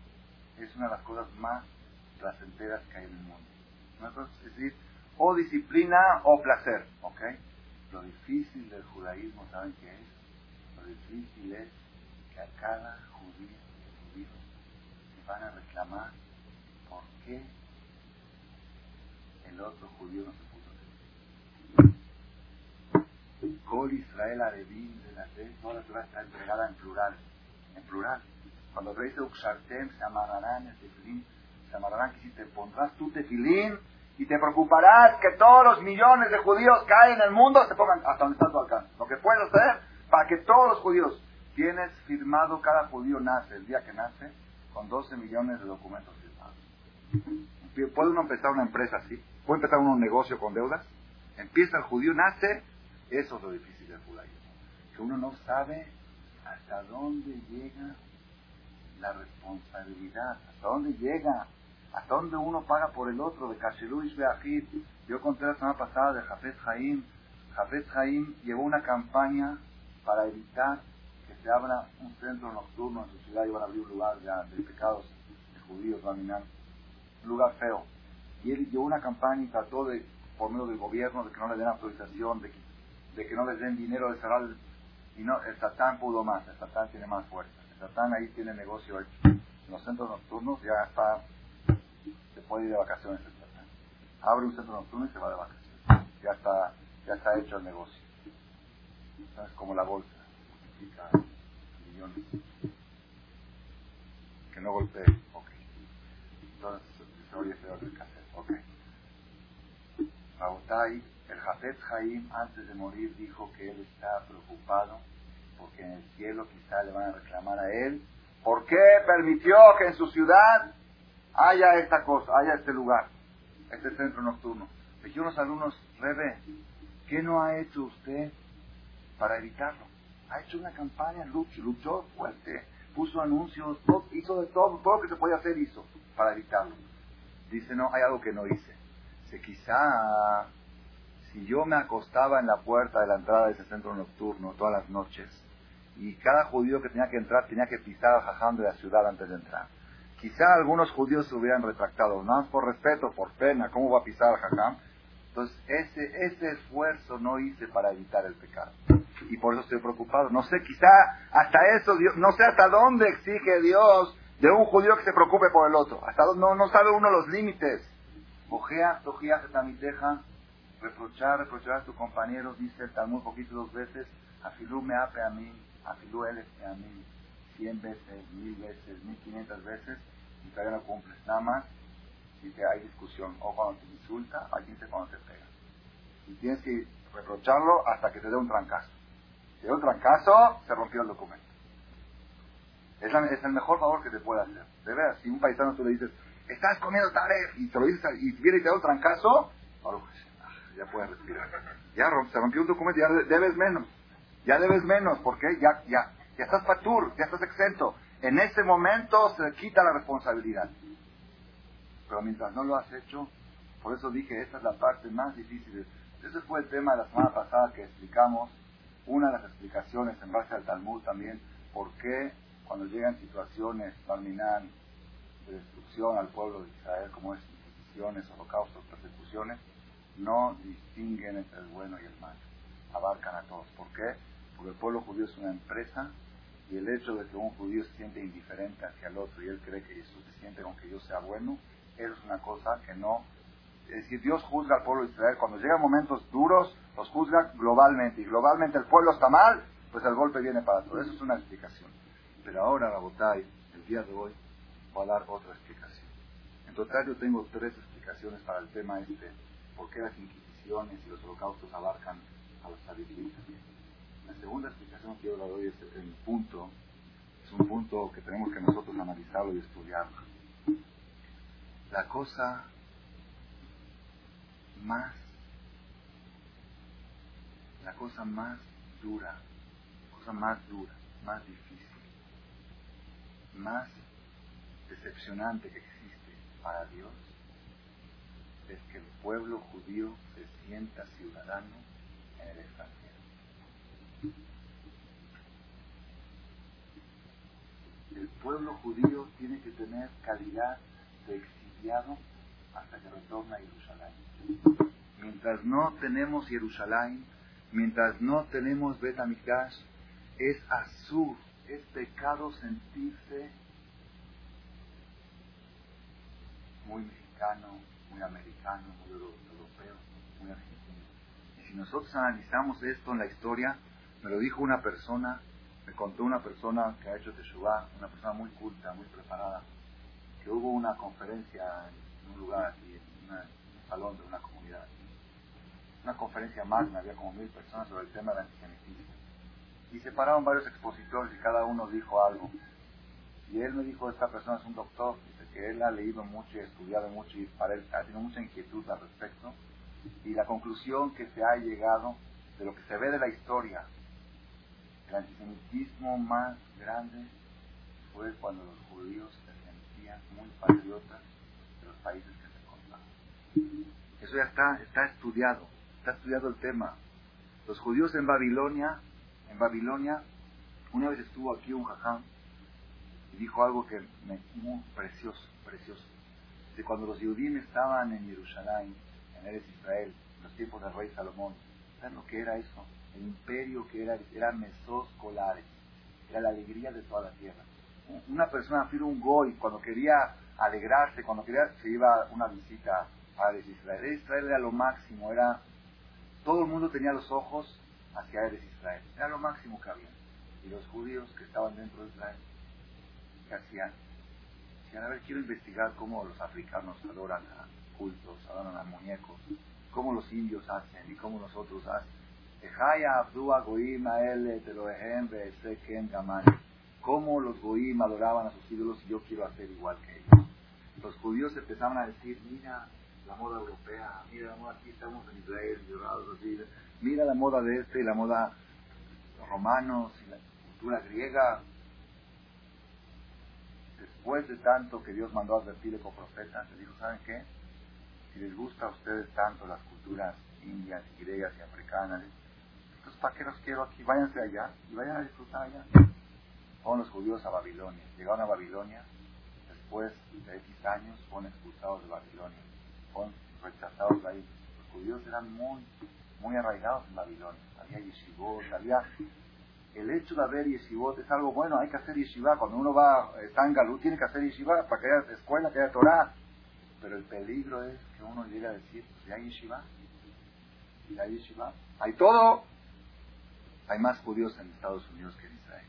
Speaker 1: es una de las cosas más placenteras que hay en el mundo. Es decir, o disciplina o placer, ¿ok? Lo difícil del judaísmo, ¿saben qué es? Lo difícil es que a cada judío judío van a reclamar por qué el otro judío no se puso Col Israel Arevim de la toda la Torah está entregada en plural, en plural. Cuando te dice Uxartem, se amarrarán el tefilín, se amarrarán que si te pondrás tu tefilín y te preocuparás que todos los millones de judíos que hay en el mundo se pongan hasta donde está tu alcance. Lo que puedes hacer para que todos los judíos, tienes firmado, cada judío nace, el día que nace, con 12 millones de documentos firmados. ¿Puede uno empezar una empresa así? ¿Puede empezar uno un negocio con deudas? Empieza el judío, nace, eso es lo difícil del judaísmo. Que uno no sabe hasta dónde llega la responsabilidad, hasta dónde llega, hasta dónde uno paga por el otro, de Kasheluish Beachid. Yo conté la semana pasada de Jafet Jaim. Jafet Jaim llevó una campaña para evitar se abra un centro nocturno en su ciudad, iban a abrir un lugar de pecados de judíos, dominar, un lugar feo. Y él llevó una campaña y trató de, por medio del gobierno, de que no le den autorización, de que, no les den dinero de cerrar y no, el Satán pudo más, el Satán tiene más fuerza. Satán ahí tiene negocio hecho. En los centros nocturnos ya está, se puede ir de vacaciones el Satán. Abre un centro nocturno y se va de vacaciones. Ya está, ya está hecho el negocio. Es como la bolsa, millones. Que no golpee, ok. Entonces, se oye peor del cassette, ok. El Jafet Jaim, antes de morir, dijo que él está preocupado porque en el cielo quizá le van a reclamar a él, ¿por qué permitió que en su ciudad haya esta cosa, haya este lugar, este centro nocturno? Dijeron los alumnos, Rebe, ¿qué no ha hecho usted para evitarlo? Ha hecho una campaña, luchó, fuerte, puso anuncios, hizo de todo, todo lo que se podía hacer hizo para evitarlo. Dice, no, hay algo que no hice. Dice, quizá si yo me acostaba en la puerta de la entrada de ese centro nocturno todas las noches y cada judío que tenía que entrar tenía que pisar al jajam de la ciudad antes de entrar. Quizá algunos judíos se hubieran retractado, no por respeto, por pena, ¿cómo va a pisar al jajam? Entonces, ese, ese esfuerzo no hice para evitar el pecado. Y por eso estoy preocupado. No sé, quizá hasta eso, Dios, no sé hasta dónde exige Dios de un judío que se preocupe por el otro. Hasta no, no sabe uno los límites. Ojea, tojea, deja reprochar, reprochar a tu compañero, dice el Talmud poquito dos veces, afilú me ape a mí, afilú él a mí, cien veces, mil veces, mil quinientas veces, y todavía no cumples nada más, y que hay discusión, o cuando te insulta, alguien te cuando te pega. Y tienes que reprocharlo hasta que te dé un trancazo. Te un trancazo, se rompió el documento. Es, es, el mejor favor que te puede hacer. De veras, si un paisano tú le dices, estás comiendo taref, y te lo dices, y viene y te da un trancazo, ya puedes respirar. Ya se rompió un documento, ya debes menos. Ya debes menos, porque ya, ya, ya estás patur, ya estás exento. En ese momento se quita la responsabilidad. Pero mientras no lo has hecho, por eso dije, esta es la parte más difícil. Ese fue el tema de la semana pasada que explicamos, una de las explicaciones en base al Talmud también, por qué cuando llegan situaciones, terminan de destrucción al pueblo de Israel, como es inquisiciones, holocaustos, persecuciones, no distinguen entre el bueno y el malo. Abarcan a todos. ¿Por qué? Porque el pueblo judío es una empresa y el hecho de que un judío se siente indiferente hacia el otro y él cree que es suficiente con que yo sea bueno, eso es una cosa que no... Es decir, Dios juzga al pueblo de Israel. Cuando llegan momentos duros, los juzga globalmente. Y globalmente el pueblo está mal, pues el golpe viene para todo. Eso es una explicación. Pero ahora, la Botay, el día de hoy, va a dar otra explicación. total yo tengo tres explicaciones para el tema este. ¿Por qué las inquisiciones y los holocaustos abarcan a los sabidurías? La segunda explicación que yo le doy es el punto, es un punto que tenemos que nosotros analizarlo y estudiarlo. La cosa más, la cosa más dura, cosa más dura, más difícil, más decepcionante que existe para Dios es que el pueblo judío se sienta ciudadano en el extranjero. El pueblo judío tiene que tener calidad de exiliado hasta que retorna a Jerusalén. Mientras no tenemos Jerusalén, mientras no tenemos Bet es azul, es pecado sentirse muy mexicano, muy americano, muy europeo, muy argentino. Y si nosotros analizamos esto en la historia, me lo dijo una persona, me contó una persona que ha hecho Teshuvah, una persona muy culta, muy preparada, que hubo una conferencia en un lugar aquí, en, un salón de una comunidad Una conferencia magna, había como mil personas sobre el tema del antisemitismo. Y se pararon varios expositores y cada uno dijo algo. Y él me dijo, esta persona es un doctor, dice que él ha leído mucho y estudiado mucho y para él ha tenido mucha inquietud al respecto. Y la conclusión que se ha llegado de lo que se ve de la historia, el antisemitismo más grande fue cuando los judíos se sentían muy patriotas países que se contaban. Eso ya está, está estudiado, está estudiado el tema. Los judíos en Babilonia, en Babilonia, una vez estuvo aquí un jaján y dijo algo que me muy precioso, precioso. De cuando los judíos estaban en Jerusalén, en Eres Israel, en los tiempos del rey Salomón, ¿saben lo que era eso? El imperio que era, era mesos colares, era la alegría de toda la tierra. Una persona, un goy, cuando quería alegrarse, cuando quería, se iba una visita a Eres Israel. Israel era lo máximo, era, todo el mundo tenía los ojos hacia Eres Israel, era lo máximo que había. Y los judíos que estaban dentro de Israel que hacían. Decían, a ver, quiero investigar cómo los africanos adoran a cultos, adoran a muñecos, cómo los indios hacen y cómo nosotros hacen. Cómo los goim adoraban a sus ídolos yo quiero hacer igual que ellos. Los judíos empezaban a decir, mira la moda europea, mira la moda, aquí estamos en Israel, mira la moda de este y la moda romanos y la cultura griega, después de tanto que Dios mandó a advertirle con profetas, le dijo, ¿saben qué? Si les gusta a ustedes tanto las culturas indias, griegas y africanas, entonces ¿para qué los quiero aquí? Váyanse allá y vayan a disfrutar allá. Fueron los judíos a Babilonia. Llegaron a Babilonia, después de X años fueron expulsados de Babilonia. Fueron rechazados de ahí. Los judíos eran muy, muy arraigados en Babilonia. Había yeshivot, había el hecho de haber yeshivot es algo bueno, hay que hacer yeshiva. Cuando uno va, está en Galú, tiene que hacer yeshiva para que haya escuela, que haya Torah. Pero el peligro es que uno llegue a decir, pues ya hay yeshiva, ya hay yeshiva, hay todo. Hay más judíos en Estados Unidos que en Israel.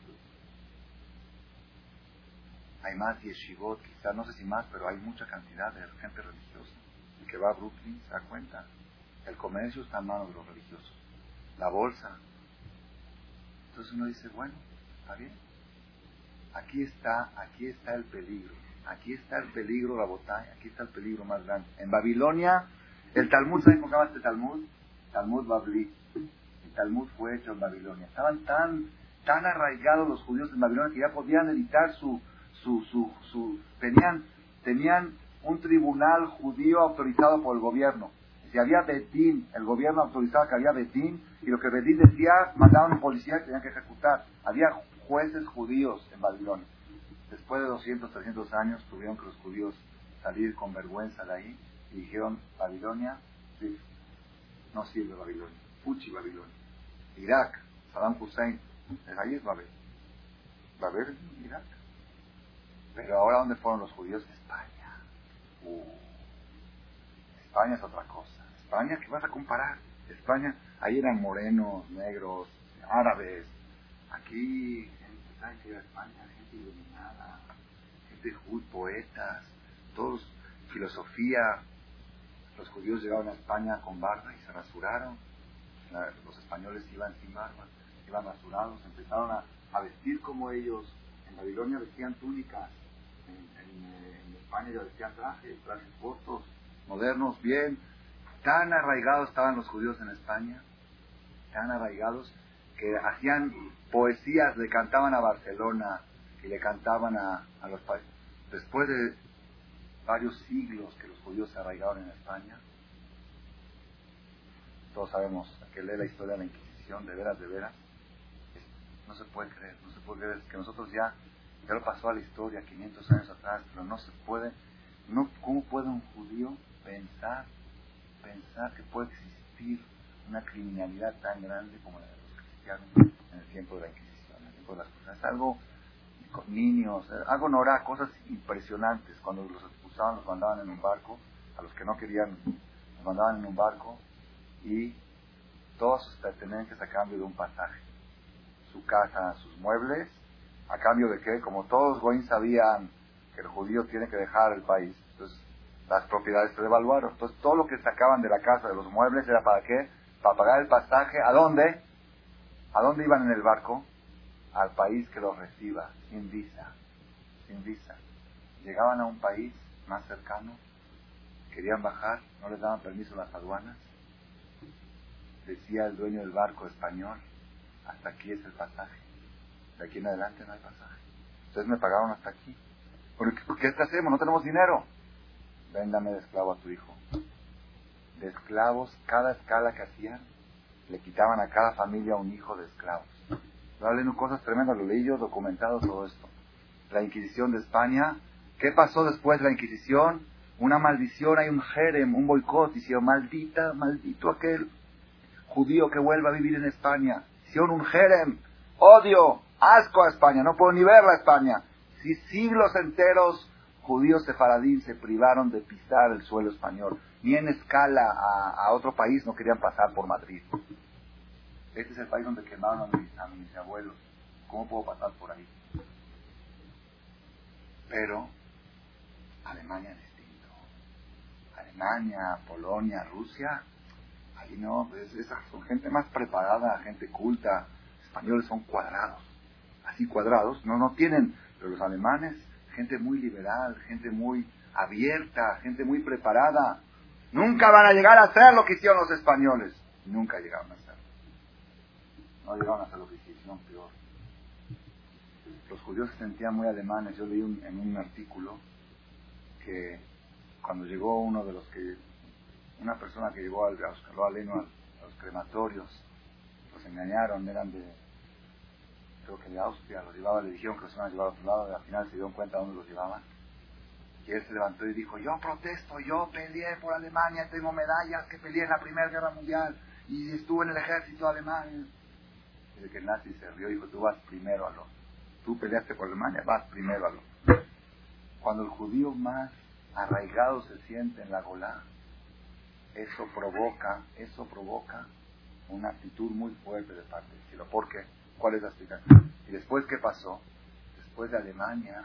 Speaker 1: Hay más yeshivot, quizás, no sé si más, pero hay mucha cantidad de gente religiosa. El que va a Brooklyn se da cuenta. El comercio está en manos de los religiosos. La bolsa, entonces uno dice, bueno, está bien. Aquí está, aquí está el peligro. Aquí está el peligro, la botella, aquí está el peligro más grande. En Babilonia, el Talmud, ¿saben cómo se este Talmud? Talmud Babli. El Talmud fue hecho en Babilonia. Estaban tan, tan arraigados los judíos en Babilonia que ya podían editar su, su, su, su tenían, tenían un tribunal judío autorizado por el gobierno. Si había Bedín, el gobierno autorizaba que había Bedín, y lo que Bedín decía, mandaban policía que tenían que ejecutar. Había jueces judíos en Babilonia. Después de 200, 300 años tuvieron que los judíos salir con vergüenza de ahí y dijeron, Babilonia, no sirve Babilonia, Fuchi Babilonia. Irak, Saddam Hussein, ahí es Babel. Babel, Irak. Pero ahora, ¿dónde fueron los judíos? España. Uh, España es otra cosa. España, ¿qué vas a comparar? España, ahí eran morenos, negros, árabes. Aquí, gente, ¿saben que España? Gente iluminada, gente muy poetas, todos, filosofía. Los judíos llegaron a España con barba y se rasuraron. Los españoles iban sin barba, iban rasurados, empezaron a, vestir como ellos. En Babilonia vestían túnicas, en, España ya vestían trajes, trajes cortos, modernos, bien. Tan arraigados estaban los judíos en España, tan arraigados, que hacían poesías, le cantaban a Barcelona y le cantaban a, a los países. Después de varios siglos que los judíos se arraigaron en España. Todos sabemos que lee la historia de la Inquisición, de veras, de veras. No se puede creer, no se puede creer. que nosotros ya, ya lo pasó a la historia 500 años atrás, pero no se puede. No, ¿Cómo puede un judío pensar, pensar que puede existir una criminalidad tan grande como la de los cristianos en el tiempo de la Inquisición, en el tiempo de las cosas? Es algo con niños, eh, algo norá, cosas impresionantes. Cuando los expulsaban, los mandaban en un barco, a los que no querían, los mandaban en un barco y todos sus pertenencias a cambio de un pasaje. Su casa, sus muebles, a cambio de que, como todos Goín sabían que el judío tiene que dejar el país, entonces las propiedades se devaluaron. Entonces todo lo que sacaban de la casa, de los muebles, era para qué? Para pagar el pasaje. ¿A dónde? ¿A dónde iban en el barco? al país que los reciba, sin visa, sin visa. Llegaban a un país más cercano, querían bajar, no les daban permiso las aduanas. Decía el dueño del barco español, hasta aquí es el pasaje, de aquí en adelante no hay pasaje. Ustedes me pagaron hasta aquí. ¿Por qué, ¿Qué hacemos? No tenemos dinero. Véndame de esclavo a tu hijo. De esclavos, cada escala que hacían, le quitaban a cada familia un hijo de esclavos leyendo cosas tremendas, lo leí yo, documentado todo esto. La Inquisición de España. ¿Qué pasó después de la Inquisición? Una maldición, hay un jerem, un boicot. Hicieron, maldita, maldito aquel judío que vuelva a vivir en España. Un jerem, odio, asco a España, no puedo ni ver la España. Si siglos enteros judíos sefaradín se privaron de pisar el suelo español, ni en escala a, a otro país no querían pasar por Madrid. Este es el país donde quemaron a mis, abuelos. ¿Cómo puedo pasar por ahí? Pero Alemania es distinto. Alemania, Polonia, Rusia, ahí no, son gente más preparada, gente culta. Españoles son cuadrados, así cuadrados, no, no tienen, pero los alemanes, gente muy liberal, gente muy abierta, gente muy preparada. Nunca van a llegar a ser lo que hicieron los españoles. Nunca llegaron a ser no llegaron hasta lo que hicieron peor. Los judíos se sentían muy alemanes. Yo leí en un artículo que cuando llegó uno de los que, una persona que llegó al, a, a los crematorios, los engañaron, eran de, creo que de Austria, los llevaba, le dijeron que los iban a llevar a otro lado, y al final se dieron cuenta de dónde los llevaban. Y él se levantó y dijo, yo protesto, yo peleé por Alemania, tengo medallas que peleé en la Primera Guerra Mundial y estuve en el ejército alemán de que el nazi se rió y dijo, tú vas primero a lo. Tú peleaste por Alemania, vas primero a lo. Cuando el judío más arraigado se siente en la Golá, eso provoca, eso provoca una actitud muy fuerte de parte del cielo. ¿Por qué? ¿Cuál es la explicación? Y después, ¿qué pasó? Después de Alemania,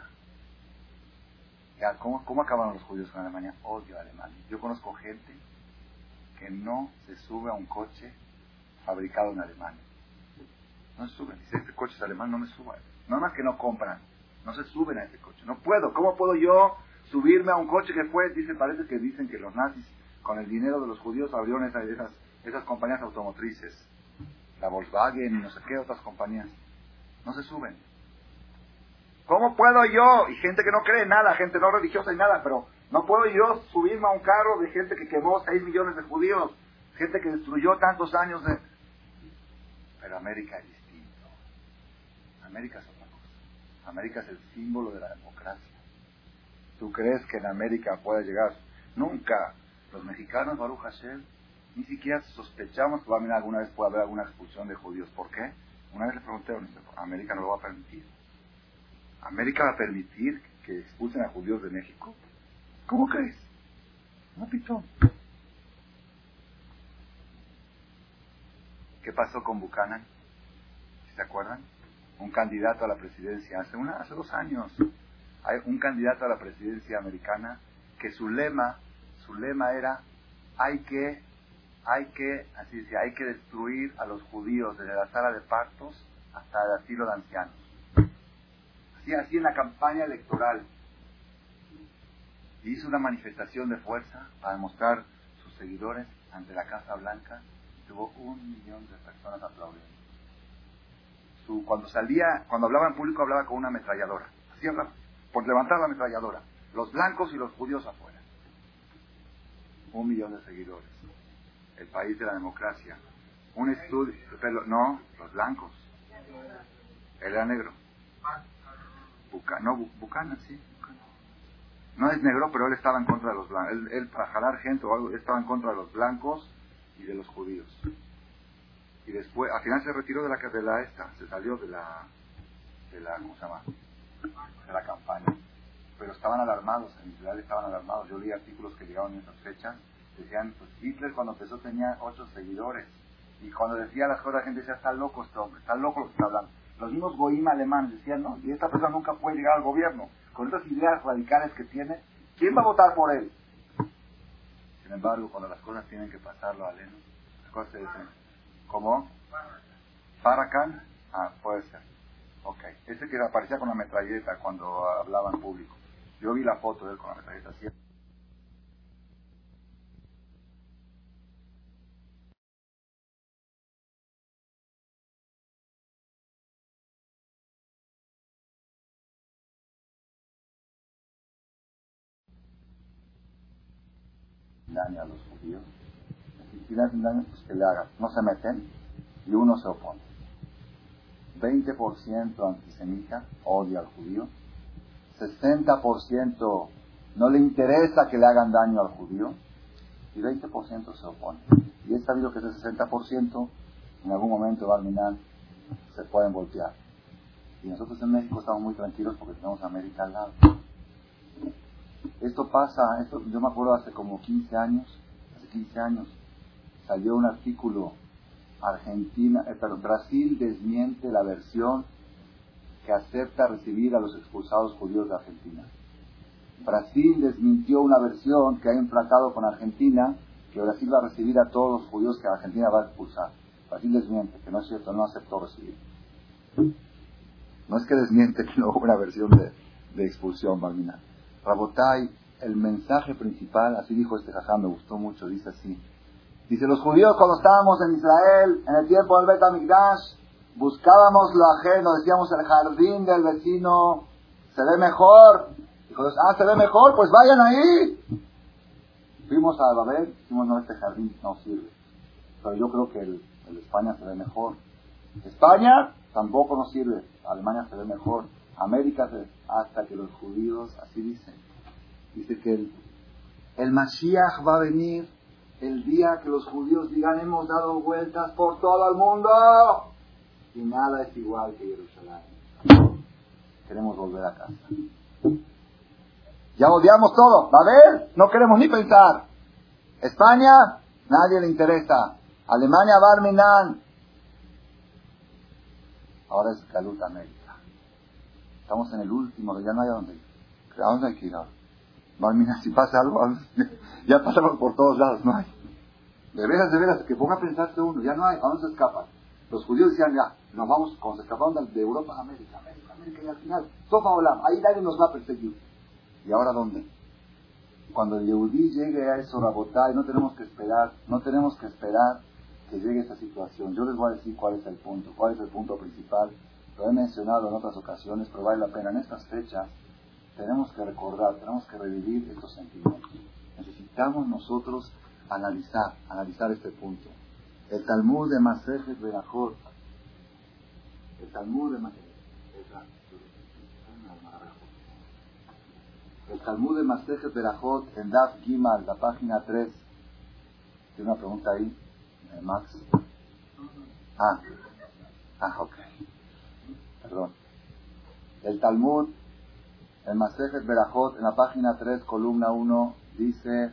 Speaker 1: ¿cómo, ¿cómo acabaron los judíos con Alemania? Odio a Alemania. Yo conozco gente que no se sube a un coche fabricado en Alemania. No se suben. Dice, este coche es alemán, no me suban. No más que no compran. No se suben a ese coche. No puedo. ¿Cómo puedo yo subirme a un coche que fue? Dice, parece que dicen que los nazis, con el dinero de los judíos, abrieron esas, esas, esas compañías automotrices. La Volkswagen y no sé qué otras compañías. No se suben. ¿Cómo puedo yo? Y gente que no cree en nada, gente no religiosa y nada, pero no puedo yo subirme a un carro de gente que quemó 6 millones de judíos, gente que destruyó tantos años de... Pero América es América es otra cosa. América es el símbolo de la democracia. ¿Tú crees que en América pueda llegar? Nunca. Los mexicanos, Baruch Hashem, ni siquiera sospechamos que va a haber alguna vez puede haber alguna expulsión de judíos. ¿Por qué? Una vez le pregunté a América no lo va a permitir. ¿América va a permitir que expulsen a judíos de México? ¿Cómo crees? No pitón. ¿Qué pasó con Buchanan? ¿Se acuerdan? un candidato a la presidencia hace, una, hace dos años. Hay un candidato a la presidencia americana que que su lema, su lema era, hay que, hay que, así decía, hay que destruir a los judíos desde la sala de partos hasta el asilo de ancianos. Así, así en la campaña electoral. hizo una manifestación de fuerza para demostrar sus seguidores ante la Casa Blanca. Tuvo un millón de personas aplaudiendo. Cuando salía, cuando hablaba en público, hablaba con una ametralladora. Así por levantar la ametralladora. Los blancos y los judíos afuera. Un millón de seguidores. El país de la democracia. Un estudio, no, los blancos. Él era negro. no, Bucana, sí. No es negro, pero él estaba en contra de los blancos. Él, para jalar gente o algo, estaba en contra de los blancos y de los judíos. Y después, al final se retiró de la, de la esta, se salió de la, de la, ¿cómo se llama? De la campaña pero estaban alarmados, en Israel estaban alarmados. Yo leí artículos que llegaron en esas fechas, decían, pues Hitler cuando empezó tenía ocho seguidores, y cuando decía las cosas la gente decía, está loco este hombre, está loco lo que está hablando. Los mismos Goim alemanes decían, no, y esta persona nunca puede llegar al gobierno, con estas ideas radicales que tiene, ¿quién va a votar por él? Sin embargo, cuando las cosas tienen que pasarlo a Leno, las cosas se dicen, ¿cómo? Farrakhan, ah, puede ser. Ok, ese que aparecía con la metralleta cuando hablaba en público. Yo vi la foto de él con la metralleta así. daño a los judíos. Si hacen daño, pues que le hagan. No se meten y uno se opone. 20% antisemita, odia al judío. 60% no le interesa que le hagan daño al judío y 20% se opone. Y es sabido que ese 60% en algún momento va a se pueden voltear. Y nosotros en México estamos muy tranquilos porque tenemos América al lado. Esto pasa, esto, yo me acuerdo hace como 15 años, hace 15 años, salió un artículo, Argentina, eh, perdón, Brasil desmiente la versión que acepta recibir a los expulsados judíos de Argentina. Brasil desmintió una versión que hay un tratado con Argentina que Brasil va a recibir a todos los judíos que Argentina va a expulsar. Brasil desmiente, que no es cierto, no aceptó recibir. No es que desmiente que no hubo una versión de, de expulsión, Balmina. Rabotai, el mensaje principal, así dijo este jajá, me gustó mucho, dice así. Dice, los judíos cuando estábamos en Israel, en el tiempo del Bet buscábamos lo ajeno, decíamos el jardín del vecino se ve mejor. Dijo ah, se ve mejor, pues vayan ahí. Fuimos a Babel, dijimos, no, este jardín no sirve. Pero yo creo que el, el España se ve mejor. España tampoco nos sirve, Alemania se ve mejor, América se, hasta que los judíos, así dicen, dice que el, el Mashiach va a venir el día que los judíos digan hemos dado vueltas por todo el mundo y nada es igual que Jerusalén. Queremos volver a casa. Ya odiamos todo. ¿Va a ver? No queremos ni pensar. España, nadie le interesa. Alemania, Barminan. Ahora es Galut América. Estamos en el último, ya no hay a dónde ir. ¿A dónde hay que ir ahora? Barminan, si pasa algo, ya pasamos por todos lados, no hay. De veras, de veras, que ponga a pensarse uno, ya no hay, ¿a dónde se escapan? Los judíos decían, ya, nos vamos, cuando se escaparon de Europa a América, América, América, y al final, Sofa Olam, ahí nadie nos va a perseguir. ¿Y ahora dónde? Cuando el Yehudí llegue a eso, y no tenemos que esperar, no tenemos que esperar que llegue esa situación. Yo les voy a decir cuál es el punto, cuál es el punto principal. Lo he mencionado en otras ocasiones, pero vale la pena. En estas fechas tenemos que recordar, tenemos que revivir estos sentimientos. Necesitamos nosotros analizar, analizar este punto. El Talmud de Masejet Berajot, el Talmud de el Talmud de Masejet Berajot en Daf Gimal, la página 3. Tiene una pregunta ahí, eh, Max. Ah, ah, ok. Perdón. El Talmud, el Masejet Berajot, en la página 3, columna 1, dice,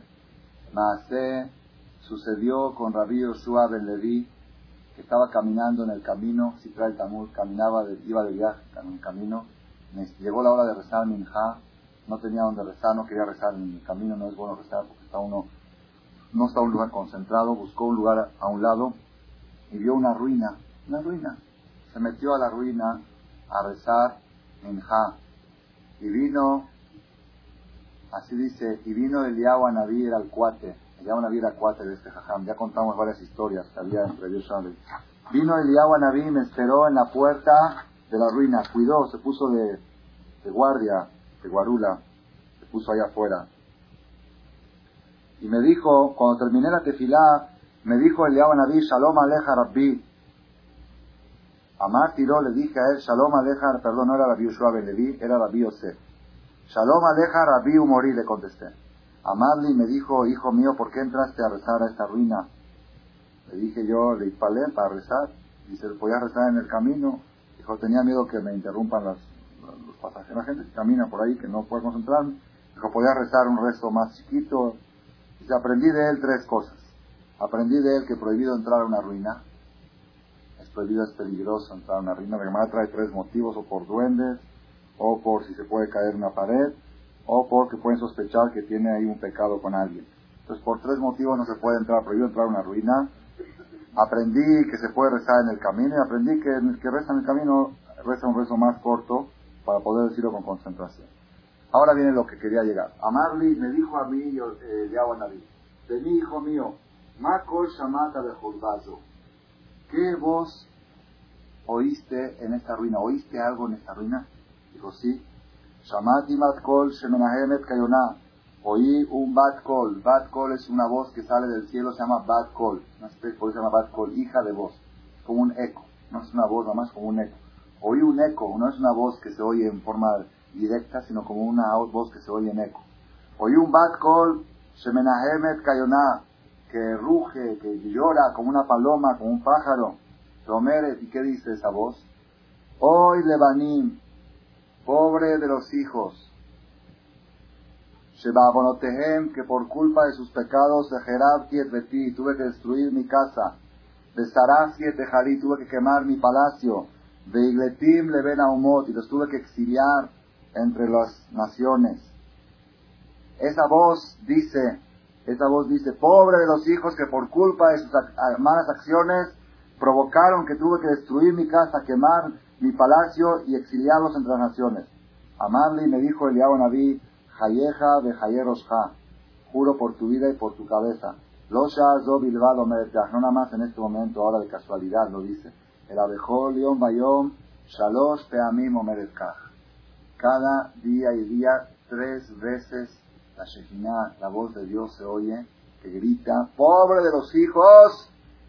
Speaker 1: Maase sucedió con Rabí Yoshua Ben Levi, que estaba caminando en el camino, si trae el Talmud, caminaba, iba de viaje en el camino, llegó la hora de rezar Minha, no tenía donde rezar, no quería rezar en el camino, no es bueno rezar porque está uno, no está un lugar concentrado, buscó un lugar a un lado y vio una ruina, una ruina. Se metió a la ruina a rezar en Ja. Y vino, así dice, y vino Eliyahu Naví era el cuate, Naví era el cuate de este jajam, ya contamos varias historias que había entre ellos. Vino Eliyahu Naví, me esperó en la puerta de la ruina, cuidó, se puso de, guardia, de guarula, se puso allá afuera. Y me dijo, cuando terminé la tefilá, me dijo Eliyahu Naví, Shalom Aleja Rabbi. Amar tiró, le dije a él, Shalom Aleja, perdón, no era Rabbi Yoshua Ben Levi, era Rabbi Yosef. Shalom Aleja Rabbi Umori, le contesté. Amarli me dijo, hijo mío, ¿por qué entraste a rezar a esta ruina? Le dije yo, le palé para rezar. Dice, ¿podía rezar en el camino? Dijo, tenía miedo que me interrumpan las, los pasajeros. La gente que camina por ahí, que no puede concentrarme. Dijo, podía rezar un resto más chiquito. Dice, aprendí de él tres cosas. Aprendí de él que prohibido entrar a una ruina. Es prohibido, es peligroso entrar a una ruina. La Gemara trae tres motivos, o por duendes, o por si se puede caer una pared, o porque pueden sospechar que tiene ahí un pecado con alguien. Entonces, por tres motivos no se puede entrar, prohibido entrar a una ruina aprendí que se puede rezar en el camino y aprendí que el que reza en el camino reza un rezo más corto para poder decirlo con concentración. Ahora viene lo que quería llegar. Amarli me dijo a mí, eh, Naví, de mi hijo mío, Makol Shamata de Jurbazo, ¿qué voz oíste en esta ruina? ¿Oíste algo en esta ruina? Dijo, sí. Shamati Matkol Shemenahemet Kayonah oí un bat call. Bat call es una voz que sale del cielo, se llama bat call. No sé por se llama bat call, hija de voz. Como un eco. No es una voz, nomás como un eco. Oí un eco, no es una voz que se oye en forma directa, sino como una voz que se oye en eco. Oí un bat call, Shemenahemet Kayoná, que ruge, que llora como una paloma, como un pájaro. Tomeret, ¿y qué dice esa voz? Hoy Lebanim, pobre de los hijos, que por culpa de sus pecados de Jerabti et tuve que destruir mi casa, de Sarasi et tuve que quemar mi palacio, de Igletim le ven a Umot y los tuve que exiliar entre las naciones. Esa voz dice, esa voz dice, pobre de los hijos que por culpa de sus malas acciones provocaron que tuve que destruir mi casa, quemar mi palacio y exiliarlos entre las naciones. Amarli me dijo Eliyahu Naví, Hayeja de Hayerosha, juro por tu vida y por tu cabeza. Losha zo bilbado no nada más en este momento, ahora de casualidad lo dice. El abejol yom bayom shalosh peamim omeretkach. Cada día y día, tres veces, la Shekinah, la voz de Dios se oye, que grita, pobre de los hijos,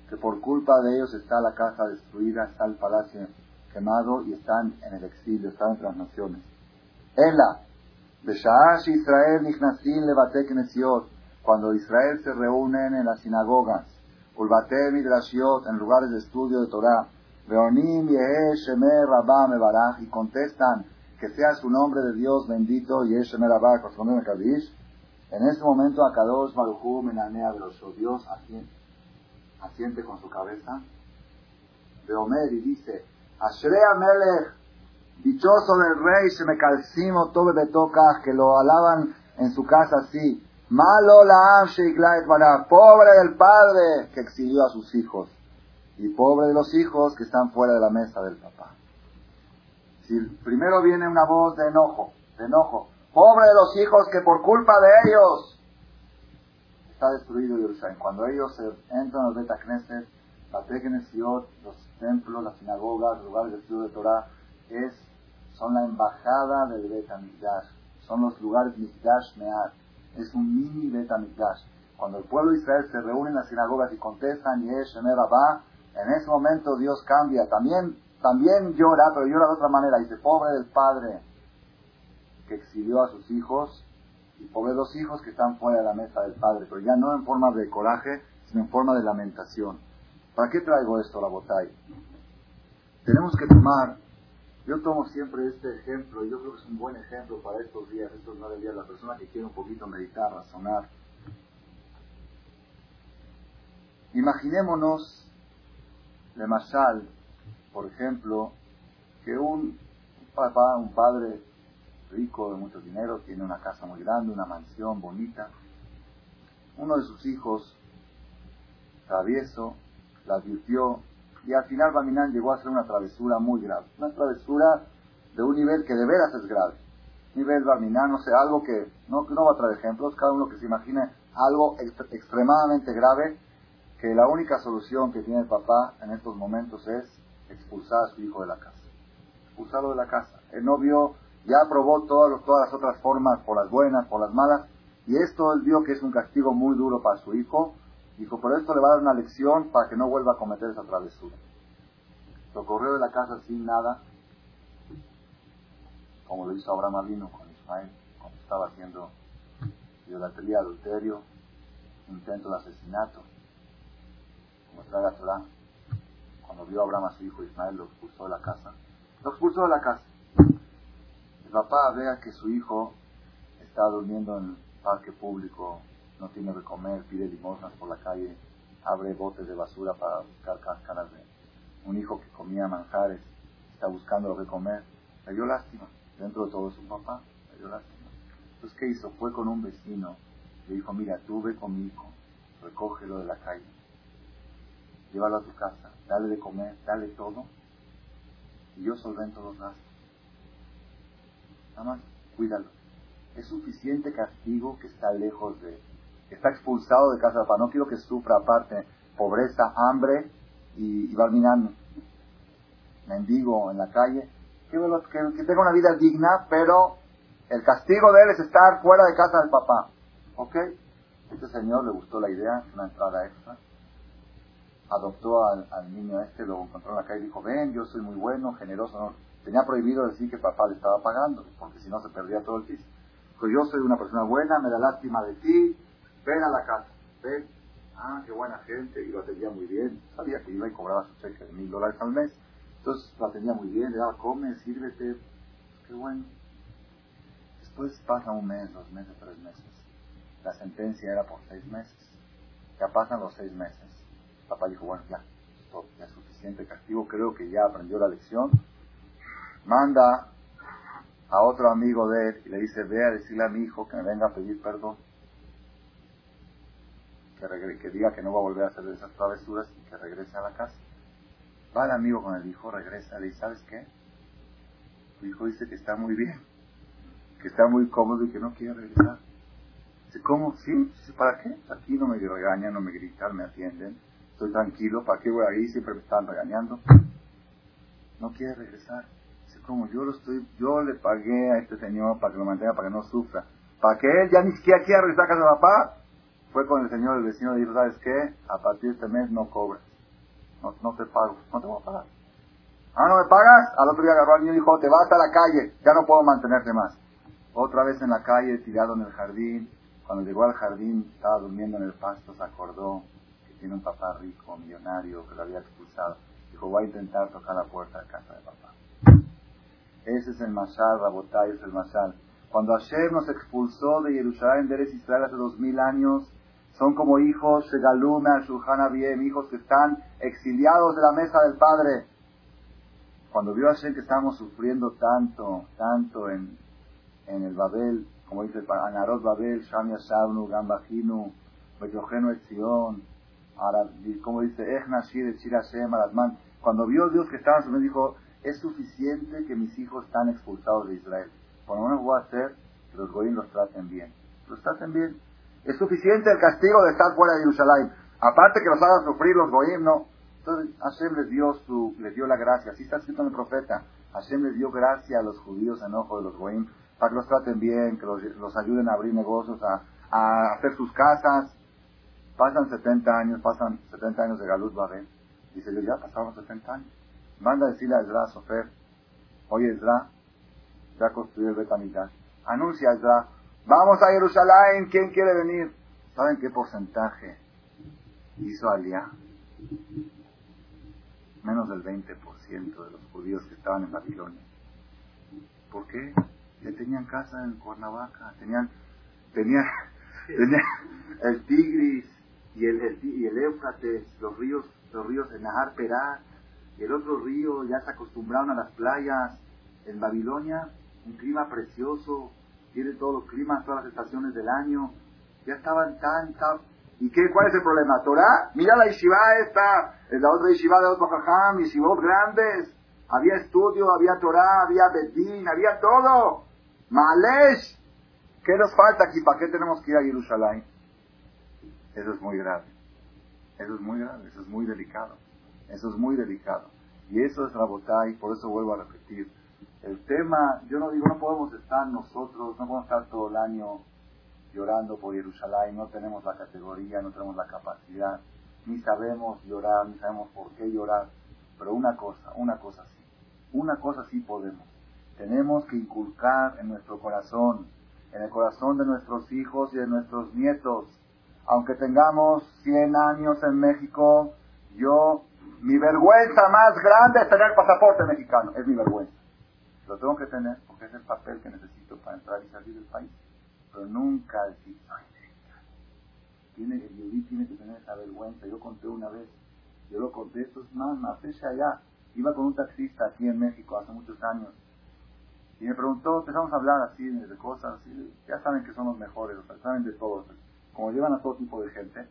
Speaker 1: que por culpa de ellos está la casa destruida, está el palacio quemado y están en el exilio, están entre las naciones. Ella, Israel cuando Israel se reúnen en las sinagogas, Ulbate Midrashiot, en lugares de estudio de Torah, Beonim Yehe Shemer Mebarach, y contestan que sea su nombre de Dios bendito, Yehe Shemer Kadish, en ese momento Akadosh Baruchu Menanea los Dios asiente con su cabeza, Beomer y dice, Ashrea Melech, Dichoso del rey, se me calcimo todo de toca, que lo alaban en su casa así. Malo la pobre del padre que exilió a sus hijos. Y pobre de los hijos que están fuera de la mesa del papá. Si primero viene una voz de enojo, de enojo. Pobre de los hijos que por culpa de ellos está destruido Jerusalén. Cuando ellos entran al Beta La los templos, las sinagogas, los lugares de estudio de Torah, es son la embajada del Bet son los lugares Mikdash Me'at, es un mini Bet Cuando el pueblo de Israel se reúne en las sinagogas y contestan Yesh Rabá, en ese momento Dios cambia, también, también llora, pero llora de otra manera, dice, pobre del padre que exilió a sus hijos, y pobre los hijos que están fuera de la mesa del padre, pero ya no en forma de coraje, sino en forma de lamentación. ¿Para qué traigo esto, la botella? Tenemos que tomar yo tomo siempre este ejemplo, y yo creo que es un buen ejemplo para estos días, estos nueve días, la persona que quiere un poquito meditar, razonar. Imaginémonos, de Mashal, por ejemplo, que un papá, un padre, rico, de mucho dinero, tiene una casa muy grande, una mansión bonita. Uno de sus hijos, travieso, la advirtió y al final Baminán llegó a hacer una travesura muy grave. Una travesura de un nivel que de veras es grave. Nivel Baminán, no sé, algo que no, no va a traer ejemplos, cada uno que se imagine algo extremadamente grave, que la única solución que tiene el papá en estos momentos es expulsar a su hijo de la casa. Expulsarlo de la casa. El novio ya probó todas, todas las otras formas, por las buenas, por las malas, y esto él vio que es un castigo muy duro para su hijo, Dijo, por esto le va a dar una lección para que no vuelva a cometer esa travesura. Lo corrió de la casa sin nada, como lo hizo Abraham Avino con Ismael, cuando estaba haciendo idolatría, adulterio, intento de asesinato, como trae Torah. Cuando vio a Abraham a su hijo Ismael, lo expulsó de la casa. Lo expulsó de la casa. El papá vea que su hijo está durmiendo en el parque público, no tiene de comer, pide limosnas por la calle, abre botes de basura para buscar cáscaras de un hijo que comía manjares, está buscando lo que comer, le dio lástima, dentro de todo su papá, le dio lástima. Entonces, ¿qué hizo? Fue con un vecino, le dijo, mira, tú ve con mi hijo, recógelo de la calle, llévalo a tu casa, dale de comer, dale todo, y yo solvento los gastos. Nada más, cuídalo. Es suficiente castigo que está lejos de está expulsado de casa de papá. No quiero que sufra aparte pobreza, hambre y, y mendigo en la calle. Quiero que, tenga una vida digna, pero el castigo de él es estar fuera de casa del papá. ¿Ok? Este señor le gustó la idea, una entrada extra. Adoptó al, niño este, lo encontró en la calle y dijo, ven, yo soy muy bueno, generoso. Tenía prohibido decir que papá le estaba pagando, porque si no se perdía todo el piso. Pues yo soy una persona buena, me da lástima de ti, ven a la casa, ven, ah, qué buena gente, y lo atendía muy bien, sabía que iba y cobraba su cheque de mil dólares al mes, entonces lo atendía muy bien, le daba, come, sírvete, qué bueno. Después pasa un mes, dos meses, tres meses. La sentencia era por seis meses. Ya pasan los seis meses. Papá dijo, bueno, ya, esto ya es suficiente castigo, creo que ya aprendió la lección. Manda a otro amigo de él y le dice, ve a decirle a mi hijo que me venga a pedir perdón que, diga que no va a volver a hacer esas travesuras y que regrese a la casa. Va el amigo con el hijo, regresa, le dice, ¿sabes qué? Tu hijo dice que está muy bien, que está muy cómodo y que no quiere regresar. Dice, ¿cómo? ¿Sí? ¿Para qué? Aquí no me regañan, no me gritan, me atienden. Estoy tranquilo, ¿para qué voy ahí? Siempre me están regañando. No quiere regresar. Dice, ¿cómo? Yo lo estoy, yo le pagué a este señor para que lo mantenga, para que no sufra. ¿Para que él ya ni siquiera quiera regresar a casa de papá? Fue con el señor, el vecino le dijo, ¿sabes qué? A partir de este mes no cobras. No, no te pago. No te voy a pagar. Ah, ¿no me pagas? Al otro día agarró al niño y dijo, te vas a la calle. Ya no puedo mantenerte más. Otra vez en la calle, tirado en el jardín. Cuando llegó al jardín, estaba durmiendo en el pasto, se acordó que tiene un papá rico, millonario, que lo había expulsado. Dijo, voy a intentar tocar la puerta de casa de papá. Ese es el Mashal, Rabotay, es el Mashal. Cuando Hashem nos expulsó de Jerusalén, de Israel hace dos mil años, son como hijos de Galuna, Shulchan bien hijos que están exiliados de la mesa del Padre. Cuando vio a Hashem que estábamos sufriendo tanto, tanto en, en el Babel, como dice Anarot Babel, Sham Yashavnu, Gambajinu, Betrojenu Etzion, como dice, Echnashir, Hashem, Aratman. Cuando vio Dios que estaban sufriendo, dijo, es suficiente que mis hijos están expulsados de Israel. Por lo menos voy a hacer que los goyim los traten bien. Los traten bien. Es suficiente el castigo de estar fuera de Jerusalén. Aparte que los hagan sufrir los goyim, no. Entonces Hashem les dio, su, les dio la gracia. Así está escrito en el profeta. Hashem les dio gracia a los judíos en ojo de los goyim para que los traten bien, que los, ayuden a abrir negocios, a, hacer sus casas. Pasan 70 años, pasan 70 años de Galut Babel. Dice yo, ya pasaron 70 años. Manda a decirle a Ezra, Sofer, oye Ezra, ya construyó el. Anuncia a Ezra, Vamos a Jerusalén, ¿quién quiere venir? ¿Saben qué porcentaje hizo Aliyah? Menos del 20% de los judíos que estaban en Babilonia. ¿Por qué? Ya tenían casa en Cuernavaca, tenían, tenían, tenían el Tigris y el, y el Éufrates, los ríos, los ríos de Nahar Perá, y el otro río, ya se acostumbraron a las playas en Babilonia, un clima precioso, tiene todos los climas, todas las estaciones del año. Ya estaban tan, tan... ¿Y qué, cuál es el problema? ¿Torah? Mira la yeshiva esta, la otra yeshiva de otro jajam, yeshivot grandes. Había estudio, había Torah, había Bedín, había todo. Malesh. ¿Qué nos falta aquí? ¿Para qué tenemos que ir a Jerusalén? Eso es muy grave. Eso es muy grave, eso es muy delicado. Eso es muy delicado. Y eso es Rabotai, por eso vuelvo a repetir. El tema, yo no digo, no podemos estar nosotros, no podemos estar todo el año llorando por Jerusalén, no tenemos la categoría, no tenemos la capacidad, ni sabemos llorar, ni sabemos por qué llorar. Pero una cosa, una cosa sí, una cosa sí podemos. Tenemos que inculcar en nuestro corazón, en el corazón de nuestros hijos y de nuestros nietos, aunque tengamos 100 años en México, yo, mi vergüenza más grande es tener pasaporte mexicano, es mi vergüenza. Lo tengo que tener porque es el papel que necesito para entrar y salir del país. Pero nunca decir, ay, tiene, el yudí tiene que tener esa vergüenza. Yo conté una vez, yo lo conté, esto es más, más, allá. Iba con un taxista aquí en México hace muchos años y me preguntó, empezamos a hablar así de cosas, y ya saben que son los mejores, saben de todo como llevan a todo tipo de gente,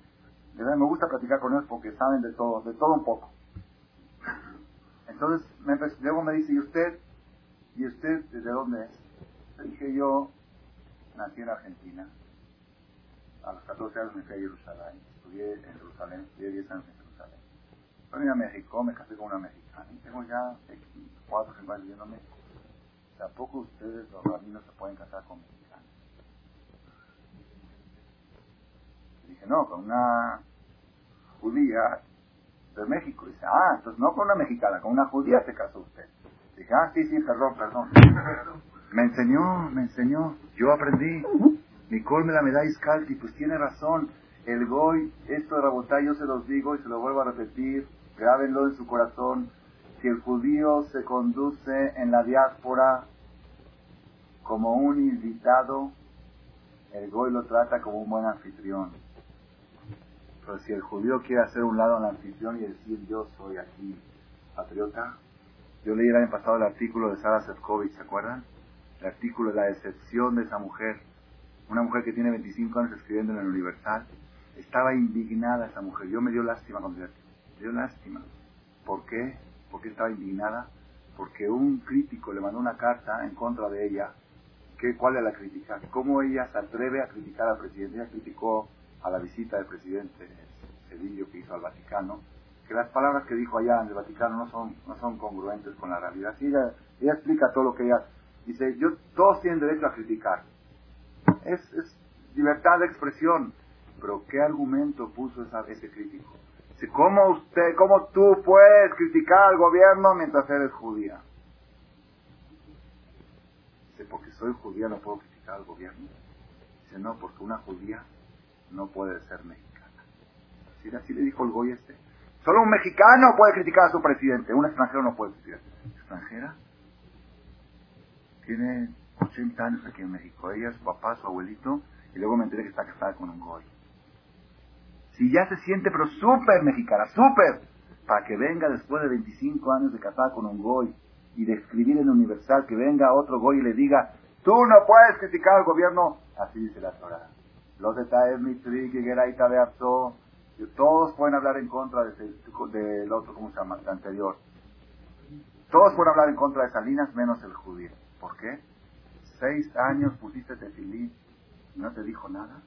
Speaker 1: me gusta platicar con ellos porque saben de todo, de todo un poco. Entonces, me luego me dice, ¿y usted? ¿Y usted de dónde es? Dije, yo nací en Argentina. A los 14 años me fui a Jerusalén. Estudié en Jerusalén, estudié 10 años en Jerusalén. Vine a México, me casé con una mexicana. Y tengo ya 4 o 5 años viviendo en México. Tampoco ustedes, los rabinos, se pueden casar con mexicanos. dije, no, con una judía de México. dice, ah, entonces no con una mexicana, con una judía se casó usted. Ah, sí, sí, perdón, perdón. Me enseñó, me enseñó, yo aprendí. Nicole me la me da Iscalti, pues tiene razón. El Goy, esto de Rabotay, yo se los digo y se lo vuelvo a repetir, grábenlo en su corazón. Si el judío se conduce en la diáspora como un invitado, el Goy lo trata como un buen anfitrión. Pero si el judío quiere hacer un lado en la anfitrión y decir yo soy aquí patriota, yo leí el año pasado el artículo de Sara Sefcovic, ¿se acuerdan? El artículo de la decepción de esa mujer, una mujer que tiene 25 años escribiendo en el Universal, estaba indignada esa mujer. Yo me dio lástima cuando me dio lástima. ¿Por qué? ¿Por qué estaba indignada? Porque un crítico le mandó una carta en contra de ella. ¿Qué, ¿Cuál es la crítica? ¿Cómo ella se atreve a criticar al presidente? Ella criticó a la visita del presidente Cedillo que hizo al Vaticano, que las palabras que dijo allá en el Vaticano no son, no son congruentes con la realidad. Y ella, ella explica todo lo que ella dice, yo, todos tienen derecho a criticar. Es, libertad de expresión. Pero ¿qué argumento puso esa, ese crítico? Dice, ¿cómo usted, cómo tú puedes criticar al gobierno mientras eres judía? Dice, porque soy judía no puedo criticar al gobierno. Dice, no, porque una judía no puede ser mexicana. Así, así le dijo el Goy este. Solo un mexicano puede criticar a su presidente, un extranjero no puede criticar. ¿Extranjera? Tiene 80 años aquí en México. Ella, su papá, su abuelito, y luego me enteré que está casada con un Goy. Si ya se siente, pero súper mexicana, súper, para que venga después de 25 años de casada con un Goy y de escribir en Universal, que venga otro Goy y le diga, tú no puedes criticar al gobierno, así dice la Torah los detalles de Abso, todos pueden hablar en contra del otro, ¿cómo se llama? El anterior. Todos pueden hablar en contra de Salinas menos el judío. ¿Por qué? Seis años pusiste tefilí y no te dijo nada.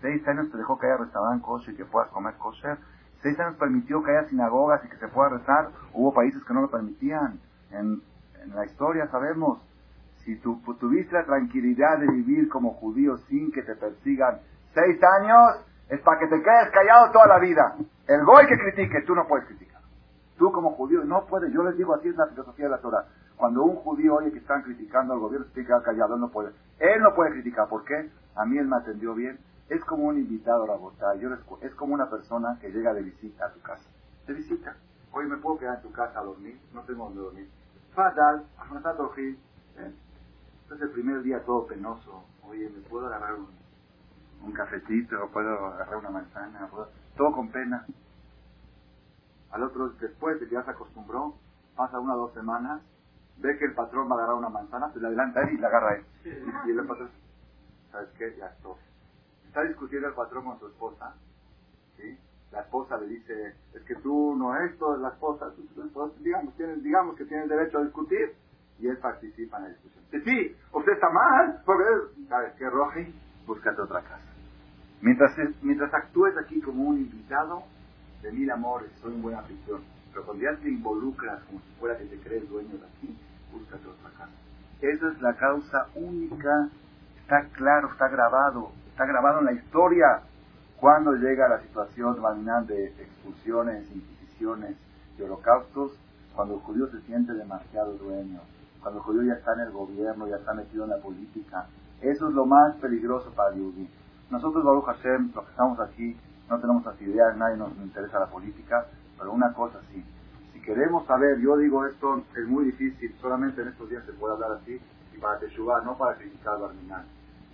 Speaker 1: Seis años te dejó que haya restaurante kosher y que puedas comer kosher. Seis años permitió que haya sinagogas y que se pueda rezar. Hubo países que no lo permitían. En, en la historia sabemos si tú tuviste la tranquilidad de vivir como judío sin que te persigan seis años, es para que te quedes callado toda la vida. El goy que critique, tú no puedes criticar. Tú como judío no puedes, yo les digo así es la filosofía de la Torah. Cuando un judío oye que están criticando al gobierno, se tiene que quedar callado, él no puede. Él no puede criticar, ¿por qué? A mí él me atendió bien. Es como un invitado a la botella, yo es como una persona que llega de visita a tu casa. De visita. Oye, ¿me puedo quedar en tu casa a dormir? No tengo donde dormir. Fadal, ¿eh? Entonces el primer día todo penoso, oye, ¿me puedo agarrar un, un cafecito? ¿Puedo agarrar una manzana? Todo con pena. Al otro, después de que ya se acostumbró, pasa una o dos semanas ve que el patrón va a agarrar una manzana, pues le adelanta a él y la agarra a él. Y el patrón, ¿sabes qué? Ya estoy. Está discutiendo el patrón con su esposa, ¿sí? La esposa le dice, es que tú no esto, la esposa, digamos, tienes, digamos que tienes derecho a discutir, y él participa en la discusión. Sí, usted está mal, porque, ¿sabes qué, Roji? Búscate otra casa. Mientras, mientras actúes aquí como un invitado, de mil amores, soy un buen afición. Pero cuando ya te involucras como si fuera que te crees dueño de aquí, búscate otra casa. Esa es la causa única, está claro, está grabado, está grabado en la historia. Cuando llega la situación de expulsiones, inquisiciones y holocaustos, cuando el judío se siente demasiado dueño, cuando el judío ya está en el gobierno, ya está metido en la política, eso es lo más peligroso para judío. Nosotros, Baruch Hashem, los que estamos aquí, no tenemos las ideas, nadie nos interesa la política, pero una cosa sí, si queremos saber, yo digo esto es muy difícil, solamente en estos días se puede hablar así, y para Teshuvah, no para criticar al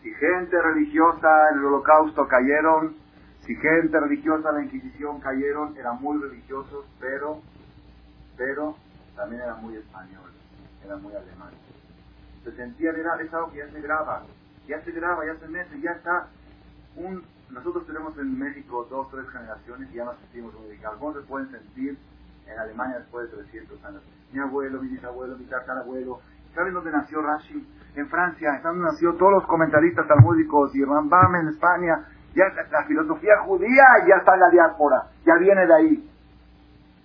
Speaker 1: Si gente religiosa en el holocausto cayeron, si gente religiosa en la Inquisición cayeron, eran muy religiosos, pero, pero también eran muy españoles, eran muy alemanes. Se sentían, era, es algo que ya se graba, ya se graba, ya se mete, ya está un nosotros tenemos en México dos, tres generaciones y ya nos sentimos unificados. ¿Cómo se pueden sentir en Alemania después de 300 años? Mi abuelo, mi bisabuelo, mi tatarabuelo. ¿Saben dónde nació Rashi? En Francia. ¿Saben dónde nació todos los comentaristas talmúdicos y Rambam en España? Ya la filosofía judía ya está en la diáspora. Ya viene de ahí.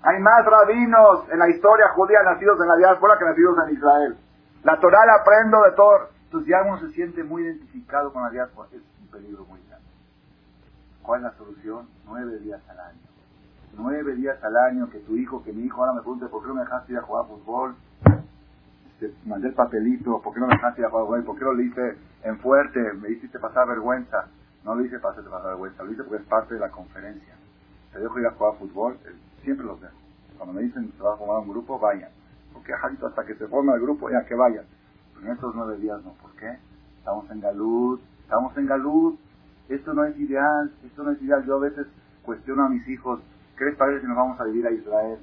Speaker 1: Hay más rabinos en la historia judía nacidos en la diáspora que nacidos en Israel. La Torah la aprendo de todo. Entonces ya uno se siente muy identificado con la diáspora. Es un peligro muy grande. ¿Cuál es la solución? Nueve días al año. Nueve días al año que tu hijo, que mi hijo ahora me pregunte por qué no me dejaste ir a jugar fútbol. Te mandé el papelito, ¿por qué no me dejaste ir a jugar fútbol? ¿Por qué no lo hice en fuerte? Me hiciste pasar vergüenza. No lo hice para hacerte pasar vergüenza, lo hice porque es parte de la conferencia. Te dejo ir a jugar fútbol, eh, siempre los dejo. Cuando me dicen se va a formar un grupo, vayan. Porque hasta que se forme el grupo, ya que vayan. Pero en estos nueve días no. ¿Por qué? Estamos en Galud, estamos en Galud, esto no es ideal, esto no es ideal. Yo a veces cuestiono a mis hijos, ¿qué les parece si nos vamos a vivir a Israel?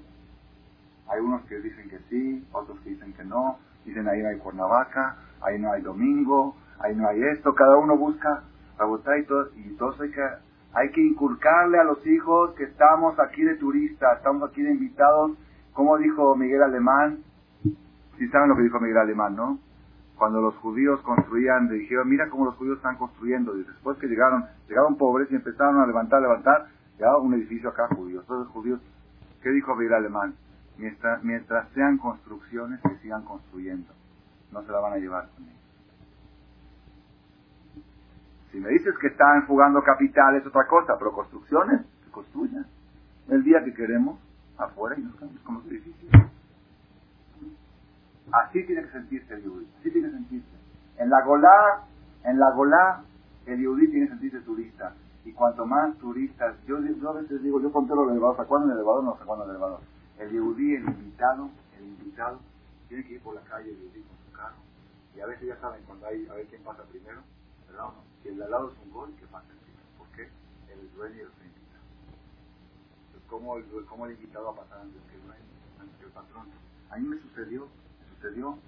Speaker 1: Hay unos que dicen que sí, otros que dicen que no. Dicen ahí no hay Cuernavaca, ahí no hay domingo, ahí no hay esto. Cada uno busca a y todo. Y hay que, hay que inculcarle a los hijos que estamos aquí de turistas, estamos aquí de invitados. Como dijo Miguel Alemán, si saben lo que dijo Miguel Alemán, ¿no? Cuando los judíos construían, dijeron, mira cómo los judíos están construyendo. Y después que llegaron, llegaron pobres y empezaron a levantar, levantar, ya un edificio acá judío. Todos los judíos, ¿qué dijo Miguel Alemán? Mientras, sean construcciones, que sigan construyendo. No se la van a llevar con ellos. Si me dices que están jugando capital es otra cosa, pero construcciones, que construyan. El día que queremos, afuera y nos quedamos con los edificios. Así tiene que sentirse el yudí, así tiene que sentirse. En la Golá, en la Golá, el yudí tiene que sentirse turista. Y cuanto más turistas, yo, a veces digo, yo conté los elevados, ¿a cuándo el elevador? No sé cuándo el elevador. El yudí, el invitado, el invitado, tiene que ir por la calle el yudí con su carro. Y a veces ya saben cuando hay, a ver quién pasa primero, ¿verdad o no? Si el de al lado es un gol, que pasa el primero. ¿Por qué? El dueño es el invitado. Entonces, ¿cómo el, cómo el invitado va a pasar antes que el dueño, antes que el patrón? A mí me sucedió sucedió.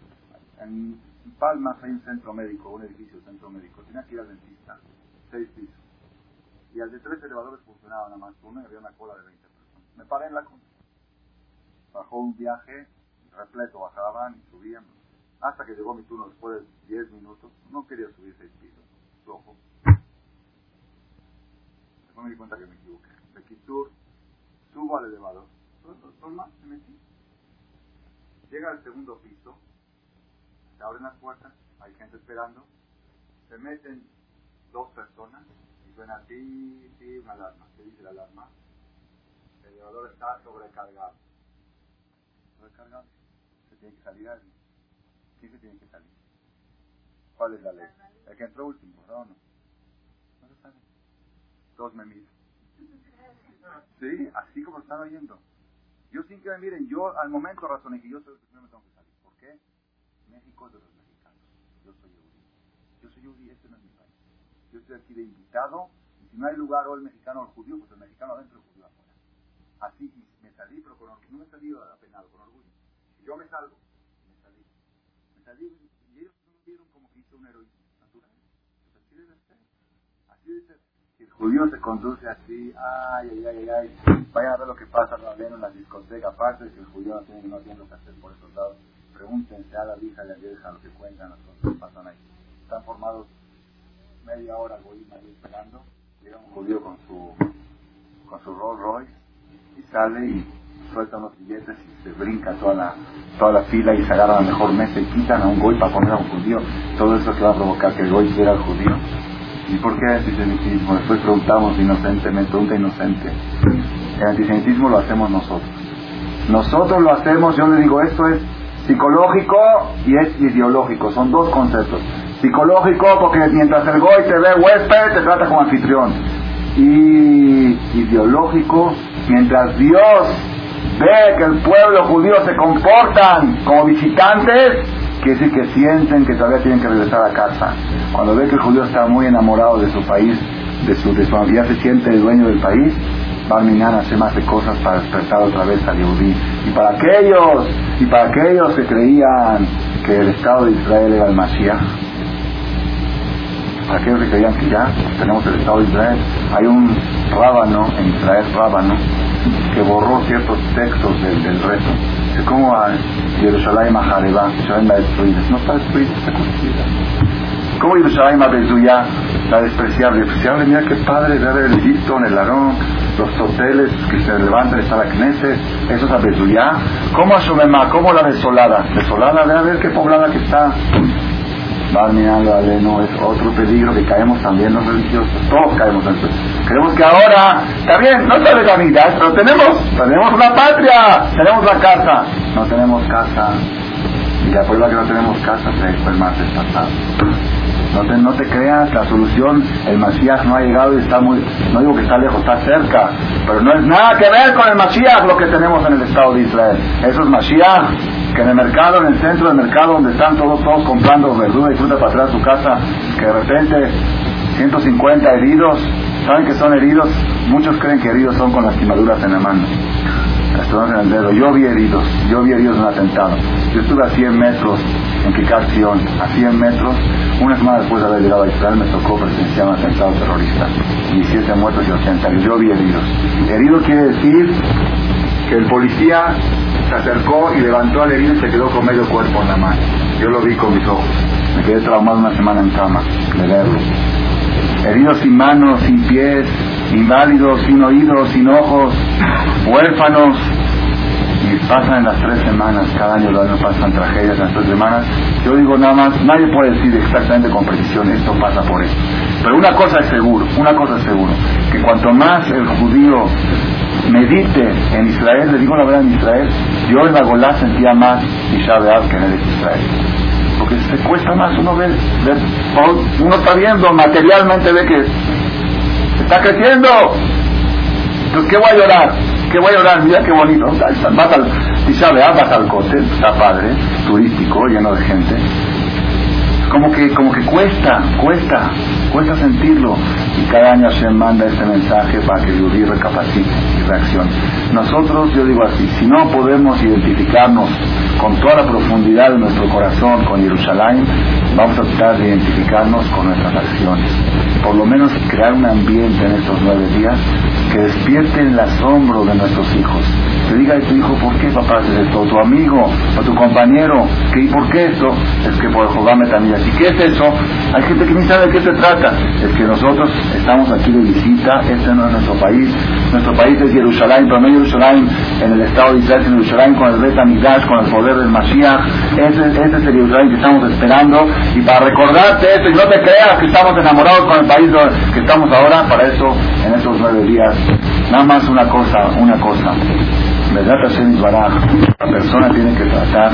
Speaker 1: En Palmas hay un centro médico, un edificio centro médico. Tenía que ir al dentista, seis pisos. Y al de tres elevadores funcionaba nada más uno y había una cola de 20 personas. Me paré en la cola. Bajó un viaje repleto, bajaban y subían. Hasta que llegó mi turno después de 10 minutos. No quería subir seis pisos. Flojo. Después me di cuenta que me equivoqué. De Quitur, subo al elevador. Toma, me metí Llega al segundo piso, se abren las puertas, hay gente esperando, se meten dos personas y suena ti, ti, una alarma. ¿Qué dice la alarma? El elevador está sobrecargado. Sobrecargado. Se tiene que salir alguien. ¿Quién se tiene que salir? ¿Cuál es la ley? El que entró último, ¿no? No, no se sabe. Todos me miran. Sí, así como están oyendo. Yo sin que me miren, yo al momento razoné que yo soy el primero me tengo que salir. ¿Por qué? México es de los mexicanos. Yo soy judío. Yo soy judío, este no es mi país. Yo estoy aquí de invitado, y si no hay lugar o el mexicano o el judío, pues el mexicano adentro y el judío afuera. Así me salí, pero con orgullo. No me salí apenado, con orgullo. Yo me salgo, me salí. y ellos no vieron como que hizo un heroísmo natural. Pues así debe ser. Así debe ser. El judío se conduce así, ay, ay, ay, ay, vayan a ver lo que pasa en la discoteca, aparte de que el judío no tiene, no tiene lo que hacer por esos lados. Pregúntense a la hija y a la vieja lo que cuentan las cosas que pasan ahí. Están formados media hora el ahí esperando. Llega un judío con su, con su Rolls Royce y sale y suelta unos billetes y se brinca toda la, toda la fila y se agarra la mejor mesa y quitan a un goy para poner a un judío. Todo eso que va a provocar que el goy quiera al judío. ¿Y por qué antisemitismo? Después preguntamos inocentemente, pregunta inocente. El antisemitismo lo hacemos nosotros. Nosotros lo hacemos, yo le digo, esto es psicológico y es ideológico, son dos conceptos. Psicológico porque mientras el goy te ve huésped, te trata como anfitrión. Y ideológico, mientras Dios ve que el pueblo judío se comportan como visitantes, quiere decir que sienten que todavía tienen que regresar a casa. Cuando ve que el judío está muy enamorado de su país, de su, de su ya se siente el dueño del país, va a hacer más de cosas para despertar otra vez al Yehudí. Y para aquellos, y para aquellos que creían que el Estado de Israel era el Mashiach, para aquellos que creían que ya tenemos el Estado de Israel, hay un rábano en Israel, rábano, que borró ciertos textos del, del reto. ¿Cómo Jerusalén Mahareba, Jerusalén va a destruir? No está destruida, está construida. ¿Cómo Jerusalén Bezuya, la despreciable? Despreciable, mira qué padre ver el Egipto, en el Arón, los hoteles que se levantan, está la Knesset, eso es a Bezuya. ¿Cómo a Shomemá? ¿Cómo la desolada? Desolada, ve a ver qué poblada que está. Barminan Aleno es otro peligro que caemos también los religiosos, todos caemos en. Creemos que ahora, está bien, no está legalidad, pero tenemos, tenemos una patria, tenemos la casa, no tenemos casa. Y la prueba que no tenemos casa se fue el martes pasado. No te, no te creas, la solución, el Masías no ha llegado y está muy, no digo que está lejos, está cerca, pero no es nada que ver con el Masías lo que tenemos en el Estado de Israel. Eso es Masías que en el mercado, en el centro del mercado donde están todos, todos comprando verdura y fruta para atrás a su casa, que de repente 150 heridos, ¿saben que son heridos? Muchos creen que heridos son con lastimaduras en la mano, en el dedo. Yo vi heridos, yo vi heridos en un atentado. Yo estuve a 100 metros en Kikar a 100 metros, una semana después de haber llegado a Israel me tocó presenciar un atentado terrorista. 17 muertos y 80 Yo vi heridos. Herido quiere decir que el policía se acercó y levantó al herido y se quedó con medio cuerpo en la mano. Yo lo vi con mis ojos. Me quedé traumado una semana en cama de verlo. Heridos sin manos, sin pies, inválidos, sin oídos, sin ojos, huérfanos. Y pasan en las tres semanas, cada año los años pasan tragedias en las tres semanas. Yo digo nada más, nadie puede decir exactamente con precisión esto pasa por esto. Pero una cosa es seguro, una cosa es seguro, que cuanto más el judío medite en Israel, le digo la verdad en Israel, yo en la Golá sentía más Isha que en el Israel. Porque se cuesta más, uno ve, uno está viendo, materialmente ve que está creciendo. Entonces, ¿qué voy a llorar? ¿Qué voy a llorar? Mira qué bonito. Al, Isha vas al cote, está padre, turístico, lleno de gente como que, como que cuesta, cuesta, cuesta sentirlo. Y cada año se manda este mensaje para que judío recapacite y reaccione. Nosotros, yo digo así, si no podemos identificarnos con toda la profundidad de nuestro corazón con Jerusalén, vamos a tratar de identificarnos con nuestras acciones. Por lo menos crear un ambiente en estos nueve días que despierte el asombro de nuestros hijos. Que diga tu hijo, ¿por qué papá haces esto? O tu amigo, o tu compañero, ¿y por qué esto? Es que por Jehová me también. ¿Y qué es eso? Hay gente que ni sabe de qué se trata. Es que nosotros estamos aquí de visita, este no es nuestro país. Nuestro país es Jerusalén, pero no Jerusalén en el estado de Israel, sino Jerusalén con el Bet con el poder del Mashiach. Ese, ese es el Jerusalén que estamos esperando. Y para recordarte esto, y no te creas que estamos enamorados con el país que estamos ahora, para eso, en estos nueve días, nada más una cosa, una cosa. ¿Verdad, La persona tiene que tratar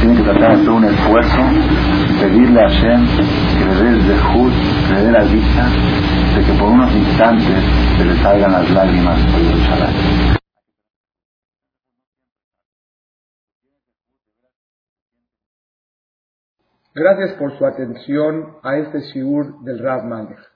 Speaker 1: tiene que tratar de hacer un esfuerzo, pedirle a Hashem que le dé el dejud, le dé la dicha de que por unos instantes se le salgan las lágrimas por Yerushalayim.
Speaker 2: Gracias por su atención a este shiur del Rav Malek.